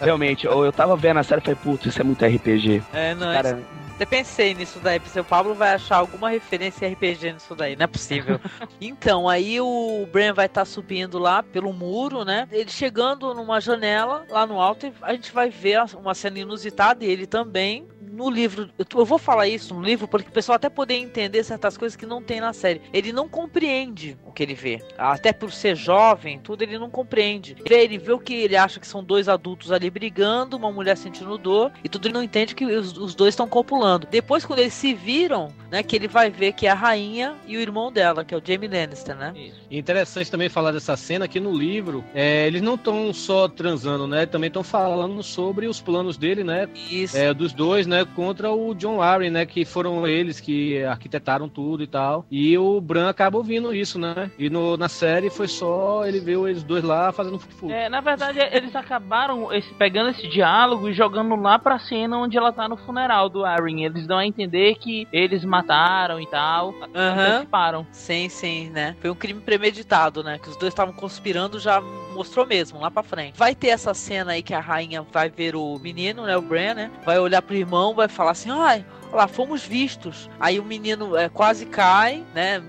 Realmente, eu, eu tava vendo a série e falei, putz, isso é muito RPG. É, não, Cara, Até pensei nisso daí, porque o Pablo vai achar alguma referência RPG nisso daí, não é possível. [LAUGHS] então, aí o Bran vai estar subindo lá pelo muro, né? Ele chegando numa janela lá no alto, e a gente vai ver uma cena inusitada e ele também. No livro, eu vou falar isso no livro porque o pessoal até poder entender certas coisas que não tem na série. Ele não compreende o que ele vê. Até por ser jovem, tudo ele não compreende. Ele vê, ele vê o que ele acha que são dois adultos ali brigando, uma mulher sentindo dor, e tudo ele não entende que os, os dois estão copulando. Depois, quando eles se viram, né, que ele vai ver que é a rainha e o irmão dela, que é o Jamie Lannister, né? E Interessante também falar dessa cena que no livro é, eles não estão só transando, né? Também estão falando sobre os planos dele, né? Isso. É, dos dois, né? Contra o John Arryn, né? Que foram eles que arquitetaram tudo e tal. E o Bran acaba ouvindo isso, né? E no, na série foi só ele ver eles dois lá fazendo fufu. É, na verdade, [LAUGHS] eles acabaram esse- pegando esse diálogo e jogando lá pra cena onde ela tá no funeral do Arryn. Eles dão a entender que eles mataram e tal. Aham. Anteciparam. Sim, sim, né? Foi um crime premeditado, né? Que os dois estavam conspirando, já mostrou mesmo, lá pra frente. Vai ter essa cena aí que a rainha vai ver o menino, né? O Bran, né? Vai olhar pro irmão, vai falar assim: ai, olha lá, fomos vistos. Aí o menino é, quase cai, né?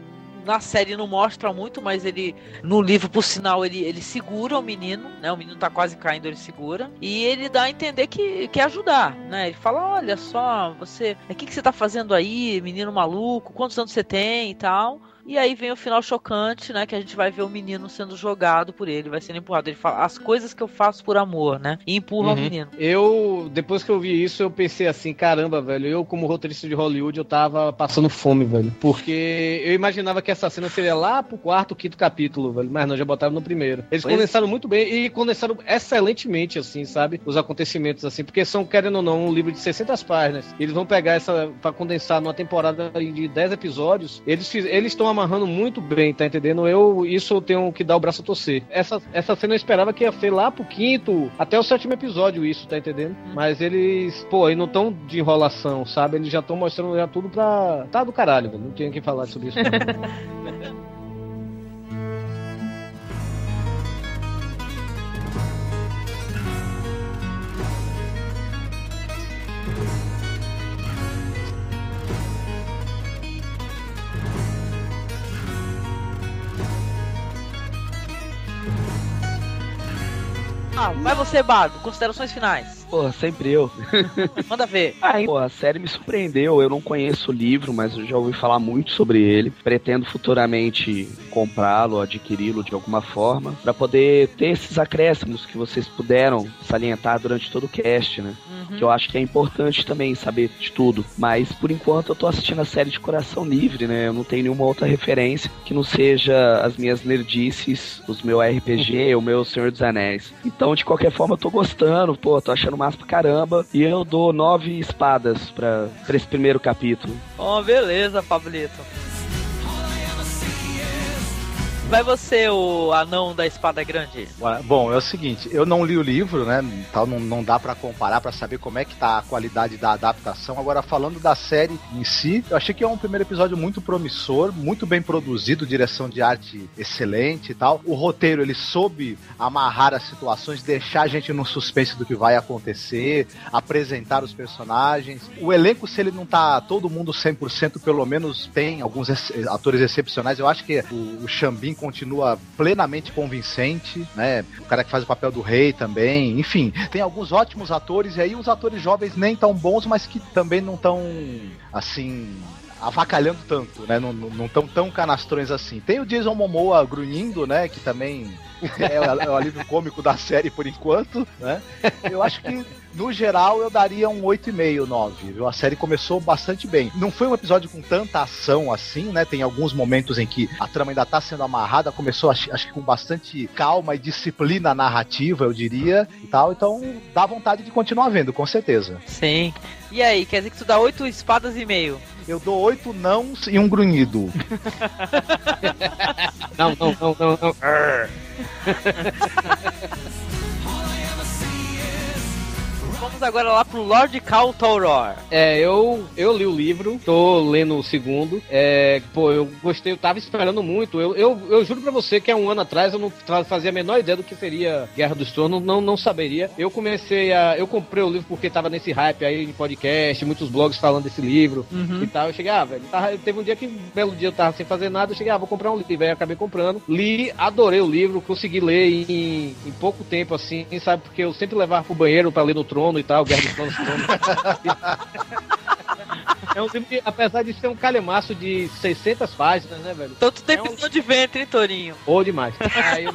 Na série não mostra muito, mas ele. No livro, por sinal, ele, ele segura o menino, né? O menino tá quase caindo, ele segura. E ele dá a entender que quer ajudar, né? Ele fala: olha só, você. O que, que você tá fazendo aí, menino maluco? Quantos anos você tem e tal? E aí vem o final chocante, né? Que a gente vai ver o menino sendo jogado por ele, vai sendo empurrado. Ele fala as coisas que eu faço por amor, né? E empurra o Uhum. menino. Eu, depois que eu vi isso, eu pensei assim, caramba, velho, eu como roteirista de Hollywood, eu tava passando fome, velho. Porque eu imaginava que essa cena seria lá pro quarto, quinto capítulo, velho. Mas não, já botaram no primeiro. Eles Pois- condensaram muito bem e condensaram excelentemente, assim, sabe? Os acontecimentos, assim, porque são, querendo ou não, um livro de 600 páginas. Eles vão pegar essa pra condensar numa temporada de 10 episódios. Eles estão amarrando muito bem, tá entendendo? Eu, isso eu tenho que dar o braço a torcer. Essa, essa cena eu esperava que ia ser lá pro quinto, até o sétimo episódio, isso, tá entendendo? Mas eles, pô, aí não tão de enrolação, sabe? Eles já estão mostrando já tudo pra. Tá do caralho, velho. Não tinha que falar sobre isso. [LAUGHS] Ah, vai você, Bardo. Considerações finais. Porra, sempre eu. [LAUGHS] Manda ver. Aí, pô, a série me surpreendeu. Eu não conheço o livro, mas eu já ouvi falar muito sobre ele. Pretendo futuramente comprá-lo, adquiri-lo de alguma forma, para poder ter esses acréscimos que vocês puderam salientar durante todo o cast, né? Uhum. Que eu acho que é importante também saber de tudo. Mas por enquanto eu tô assistindo a série de coração livre, né? Eu não tenho nenhuma outra referência que não seja as minhas nerdices, os meu RPG, [LAUGHS] o meu Senhor dos Anéis. Então, de qualquer forma, eu tô gostando, pô, tô achando massa pra caramba. E eu dou nove espadas pra esse primeiro capítulo. Oh, beleza, Pablito. Vai você, o anão da espada grande. Bom, é o seguinte, eu não li o livro, né? Tal, não, não dá para comparar para saber como é que tá a qualidade da adaptação. Agora, falando da série em si, eu achei que é um primeiro episódio muito promissor, muito bem produzido, direção de arte excelente e tal. O roteiro, ele soube amarrar as situações, deixar a gente no suspense do que vai acontecer, apresentar os personagens. O elenco, se ele não tá todo mundo 100%, pelo menos tem alguns atores excepcionais. Eu acho que o, o Xambin continua plenamente convincente, né? O cara que faz o papel do rei também. Enfim, tem alguns ótimos atores e aí os atores jovens nem tão bons, mas que também não tão assim avacalhando tanto, né? Não, não tão tão canastrões assim. Tem o Jason Momoa grunhindo, né? Que também é, é o alívio cômico da série por enquanto, né? Eu acho que no geral, eu daria um 8,5, 9. Viu? A série começou bastante bem. Não foi um episódio com tanta ação assim, né? Tem alguns momentos em que a trama ainda tá sendo amarrada. Começou, acho, acho que com bastante calma e disciplina narrativa, eu diria, e tal. Então, dá vontade de continuar vendo, com certeza. Sim. E aí, quer dizer que tu dá 8 espadas e meio? Eu dou oito nãos e um grunhido. [LAUGHS] não, não, não, não, não. [LAUGHS] Vamos agora lá pro Lord Cal Tauror. É, eu, eu li o livro, tô lendo o segundo. É, pô, eu gostei, eu tava esperando muito. Eu, eu, eu juro pra você que há um ano atrás eu não fazia a menor ideia do que seria Guerra dos Tronos, não, não saberia. Eu comecei a. Eu comprei o livro porque tava nesse hype aí de podcast, muitos blogs falando desse livro Uhum. e tal. Eu cheguei, ah, velho, tava, teve um dia que, um belo dia, eu tava sem fazer nada. Eu cheguei, ah, vou comprar um livro. Aí eu acabei comprando. Li, adorei o livro, consegui ler em, em pouco tempo, assim, sabe? Porque eu sempre levava pro banheiro pra ler no trono e tal, Guerra dos Tronos. Trono. É um livro que, apesar de ser um calhamaço de 600 páginas, né, velho? Então tu tem É um- de ventre, hein, Torinho? Ou demais. [LAUGHS] Aí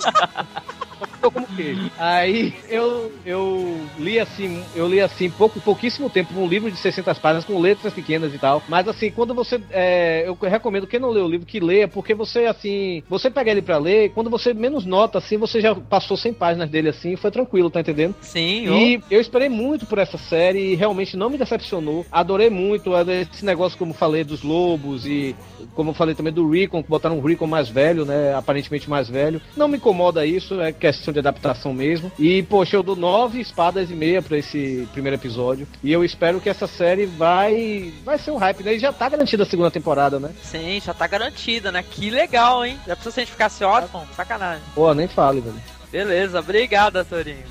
eu... Como queijo. Aí eu, eu li assim, eu li assim pouco, pouquíssimo tempo um livro de 600 páginas com letras pequenas e tal. Mas assim, quando você, é, eu recomendo quem não lê o livro que leia, porque você assim, você pega ele pra ler, quando você menos nota assim, você já passou 100 páginas dele assim, foi tranquilo, tá entendendo? Sim, E eu esperei muito por essa série e realmente não me decepcionou. Adorei muito esse negócio, como falei, dos lobos e como eu falei também do Recon, que botaram um Recon mais velho, né? Aparentemente mais velho. Não me incomoda isso, é questão de adaptação mesmo. E, poxa, eu dou nove espadas e meia pra esse primeiro episódio. E eu espero que essa série vai. Vai ser um hype, né? E já tá garantida a segunda temporada, né? Sim, já tá garantida, né? Que legal, hein? Já precisa se a gente ficasse órfão? Sacanagem. Pô, nem fale, velho. Beleza, obrigado, Torinho.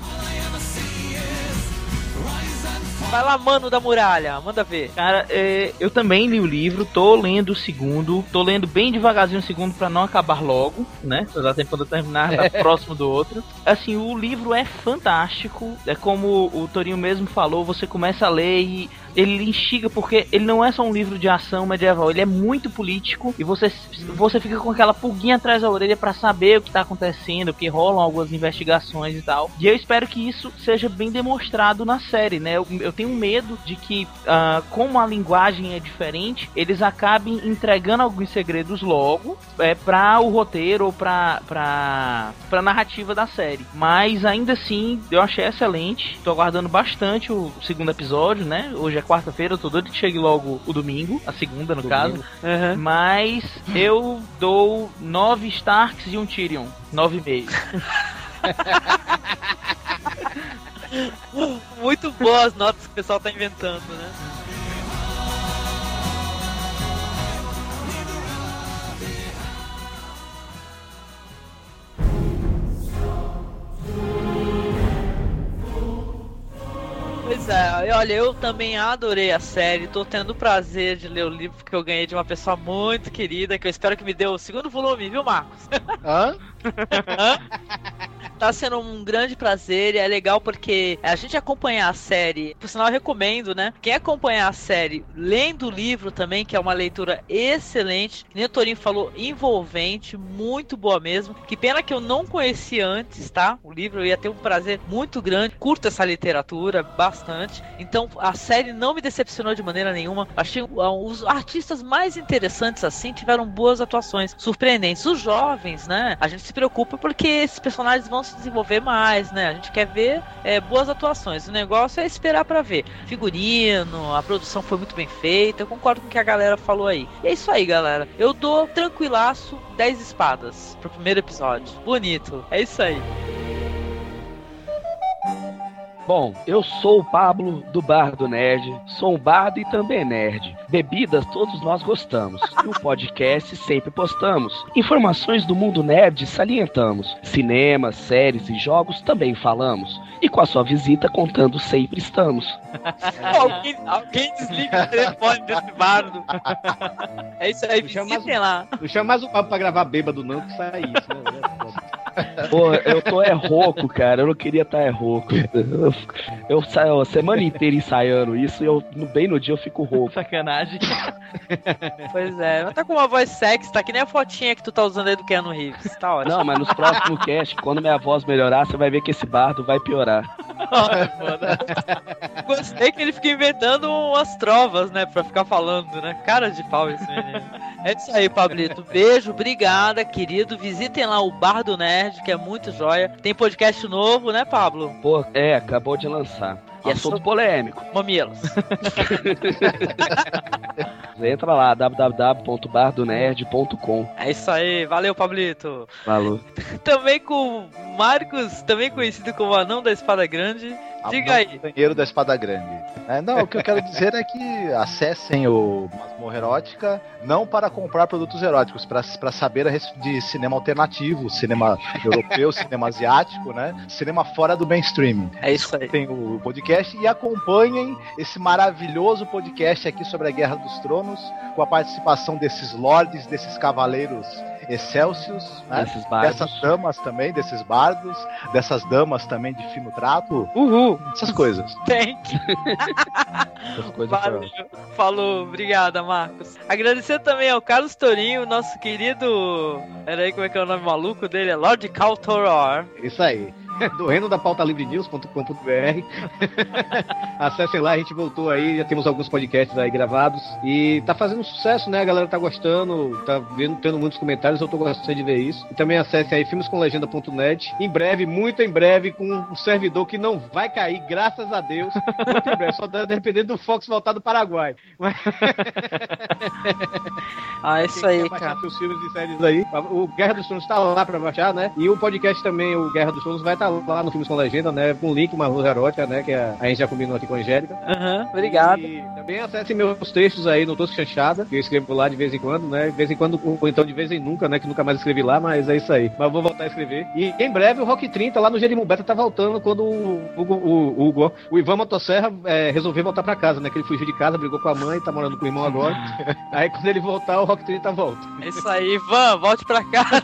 Vai lá, mano da muralha, manda ver. Cara, é, eu também li o livro, tô lendo o segundo, tô lendo bem devagarzinho o segundo pra não acabar logo, né? Pra dar tempo de eu terminar, tá [LAUGHS] próximo do outro. Assim, o livro é fantástico, é como o Torinho mesmo falou, você começa a ler e ele instiga porque ele não é só um livro de ação medieval, ele é muito político e você, você fica com aquela pulguinha atrás da orelha pra saber o que tá acontecendo, porque rolam algumas investigações e tal. E eu espero que isso seja bem demonstrado na série, né? Eu, eu tenho medo de que, ah, como a linguagem é diferente, eles acabem entregando alguns segredos logo é, pra o roteiro ou pra, pra, pra narrativa da série. Mas ainda assim, eu achei excelente. Tô aguardando bastante o segundo episódio, né? Hoje é quarta-feira, eu tô doido que chegue logo o domingo, a segunda no caso. Mas eu dou nove Starks e um Tyrion. Nove e meio. [LAUGHS] Muito boas as notas que o pessoal tá inventando, né? É, olha, eu também adorei a série, tô tendo o prazer de ler o livro que eu ganhei de uma pessoa muito querida, que eu espero que me dê o segundo volume, viu, Marcos? Hã? [LAUGHS] Tá sendo um grande prazer e é legal porque a gente acompanhar a série, por sinal eu recomendo, né? Quem acompanhar a série lendo o livro também, que é uma leitura excelente, nem o Torinho falou, envolvente, muito boa mesmo. Que pena que eu não conhecia antes, tá? O livro eu ia ter um prazer muito grande, curto essa literatura bastante. Então a série não me decepcionou de maneira nenhuma. Achei uh, os artistas mais interessantes assim tiveram boas atuações, surpreendentes. Os jovens, né? A gente se preocupa porque esses personagens vão se desenvolver mais, né? A gente quer ver é, boas atuações. O negócio é esperar para ver. Figurino, a produção foi muito bem feita. Eu concordo com o que a galera falou aí. E é isso aí, galera. Eu dou tranquilaço 10 espadas pro primeiro episódio. Bonito. É isso aí. Bom, eu sou o Pablo do Bar do Nerd, sou um bardo e também nerd. Bebidas todos nós gostamos. No podcast sempre postamos. Informações do mundo nerd salientamos. Cinemas, séries e jogos também falamos. E com a sua visita contando sempre estamos. [LAUGHS] alguém, alguém desliga o telefone desse bardo. É isso aí, visitem lá. Não chama mais o Pablo pra gravar bêbado não, que sai isso, né? Pô, eu tô é rouco, cara. Eu não queria estar tá é rouco. Eu, eu saio a semana inteira ensaiando isso e eu, bem no dia eu fico rouco. Sacanagem. Pois é, mas tá com uma voz sexy, tá que nem a fotinha que tu tá usando aí do Keanu Reeves. Tá ótimo. Não, mas nos próximos cast, quando minha voz melhorar, você vai ver que esse bardo vai piorar. [LAUGHS] Gostei que ele fica inventando umas trovas, né? Pra ficar falando, né? Cara de pau esse menino. É isso aí, Pablito. Beijo, obrigada, querido. Visitem lá o Bar do Nerd, que é muito joia. Tem podcast novo, né, Pablo? Pô, é, acabou de lançar. E assunto é polêmico. Mamilos. [LAUGHS] Entra lá, www.bardonerd.com. É isso aí, valeu, Pablito. Falou. também com Marcos, também conhecido como Anão da Espada Grande. Diga aí. Banheiro da Espada Grande. É, não, o que eu quero dizer é que acessem o Masmorra Erótica não para comprar produtos eróticos, para saber de cinema alternativo, cinema europeu, [LAUGHS] cinema asiático, né? Cinema fora do mainstream. É isso aí. Tem o podcast e acompanhem esse maravilhoso podcast aqui sobre a Guerra dos Tronos, com a participação desses lords, desses cavaleiros excelsios, né? dessas damas também, desses bardos, dessas damas também de fino trato. Uhul! Essas coisas. Thank Valeu. Falou, obrigada, Marcos. Agradecer também ao Carlos Torinho, nosso querido. Peraí, como é que é o nome maluco dele? É Lord Caltoror. Isso aí. Do reino da pauta livre news.com.br. [LAUGHS] Acessem lá, a gente voltou aí, já temos alguns podcasts aí gravados e tá fazendo sucesso, né? A galera tá gostando, tá vendo, tendo muitos comentários, eu tô gostando de ver isso. E também acessem aí filmescomlegenda.net. Em breve, muito em breve, com um servidor que não vai cair, graças a Deus. Muito em breve, só dependendo do Fox voltar do Paraguai. [LAUGHS] ah, isso aí, cara. Seus filmes e séries aí. O Guerra dos Tronos tá lá pra baixar, né? E o podcast também, o Guerra dos Tronos, vai estar tá lá no Filmes com Legenda, né? Com link, uma luz erótica, né? Que a, gente já combinou aqui com a Angélica. Aham, uhum, obrigado. E também acesse meus textos aí no Tosco Chanchada, que eu escrevo lá de vez em quando, né? De vez em quando, ou então de vez em nunca, né? Que nunca mais escrevi lá, mas é isso aí. Mas vou voltar a escrever. E em breve o Rock 30 lá no Jerimum Beta tá voltando quando o, o, o, o, o Ivan Motosserra é, resolveu voltar pra casa, né? Que ele fugiu de casa, brigou com a mãe, tá morando com o irmão agora. [LAUGHS] aí quando ele voltar, o Rock 30 volta. É isso aí, Ivan, volte pra casa.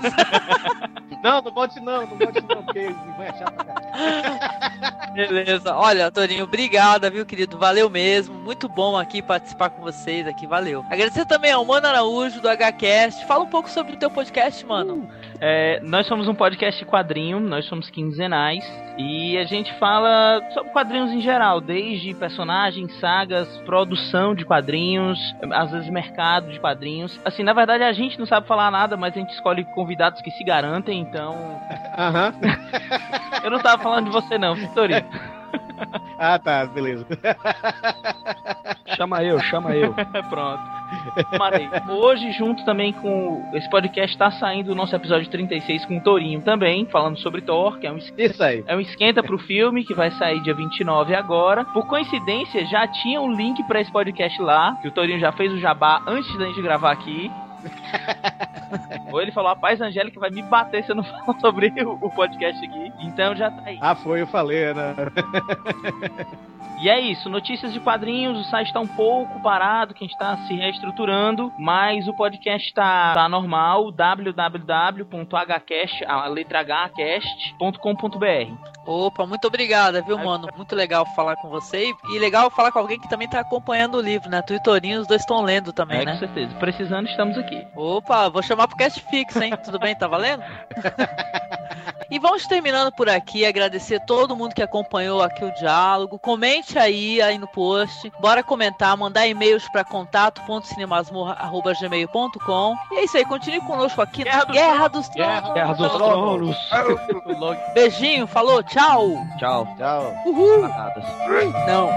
[LAUGHS] não, não volte não, não volte não, porque é chato pra [LAUGHS] Beleza. Olha, Torinho, obrigada, viu, querido? Valeu mesmo. Muito bom aqui participar com vocês aqui. Valeu. Agradecer também ao Mano Araújo do HCast. Fala um pouco sobre o teu podcast, mano. Uh, é, nós somos um podcast quadrinho, nós somos quinzenais e a gente fala sobre quadrinhos em geral, desde personagens, sagas, produção de quadrinhos, às vezes mercado de quadrinhos. Assim, na verdade a gente não sabe falar nada, mas a gente escolhe convidados que se garantem, então. Aham. Eu não tava falando de você não, Vitorino. [LAUGHS] [LAUGHS] ah, tá, beleza. [LAUGHS] chama eu, chama eu. [LAUGHS] Pronto. Marei. Hoje, junto também com esse podcast, tá saindo o nosso episódio 36 com o Torinho também, falando sobre Thor, que é um, Isso aí. é um esquenta pro filme, que vai sair dia 29 agora. Por coincidência, já tinha um link para esse podcast lá, que o Torinho já fez o jabá antes da gente gravar aqui. [LAUGHS] Ou ele falou, a paz Angélica vai me bater se eu não [LAUGHS] falar sobre o, o podcast aqui. Então já tá aí. Ah, foi, eu falei, né? [LAUGHS] E é isso, notícias de quadrinhos, o site tá um pouco parado, que a gente tá se reestruturando, mas o podcast tá, tá normal, www.hcast, a letra hcast.com.br. Opa, muito obrigada, viu, mano? Muito legal falar com você e legal falar com alguém que também tá acompanhando o livro, né? Tu Torinho, os dois estão lendo também, É, né? com certeza. Precisando, estamos aqui. Opa, vou chamar pro cast fix, hein? Tudo bem? Tá valendo? [LAUGHS] e vamos terminando por aqui, agradecer todo mundo que acompanhou aqui o diálogo. Comente aí, aí no post. Bora comentar, mandar e-mails para contato.cinemasmorra.gmail.com. E é isso aí, continue conosco aqui Guerra Guerra dos Tronos. Guerra dos Tronos. Beijinho, falou, tchau. Tchau. Tchau. Uhul. Não.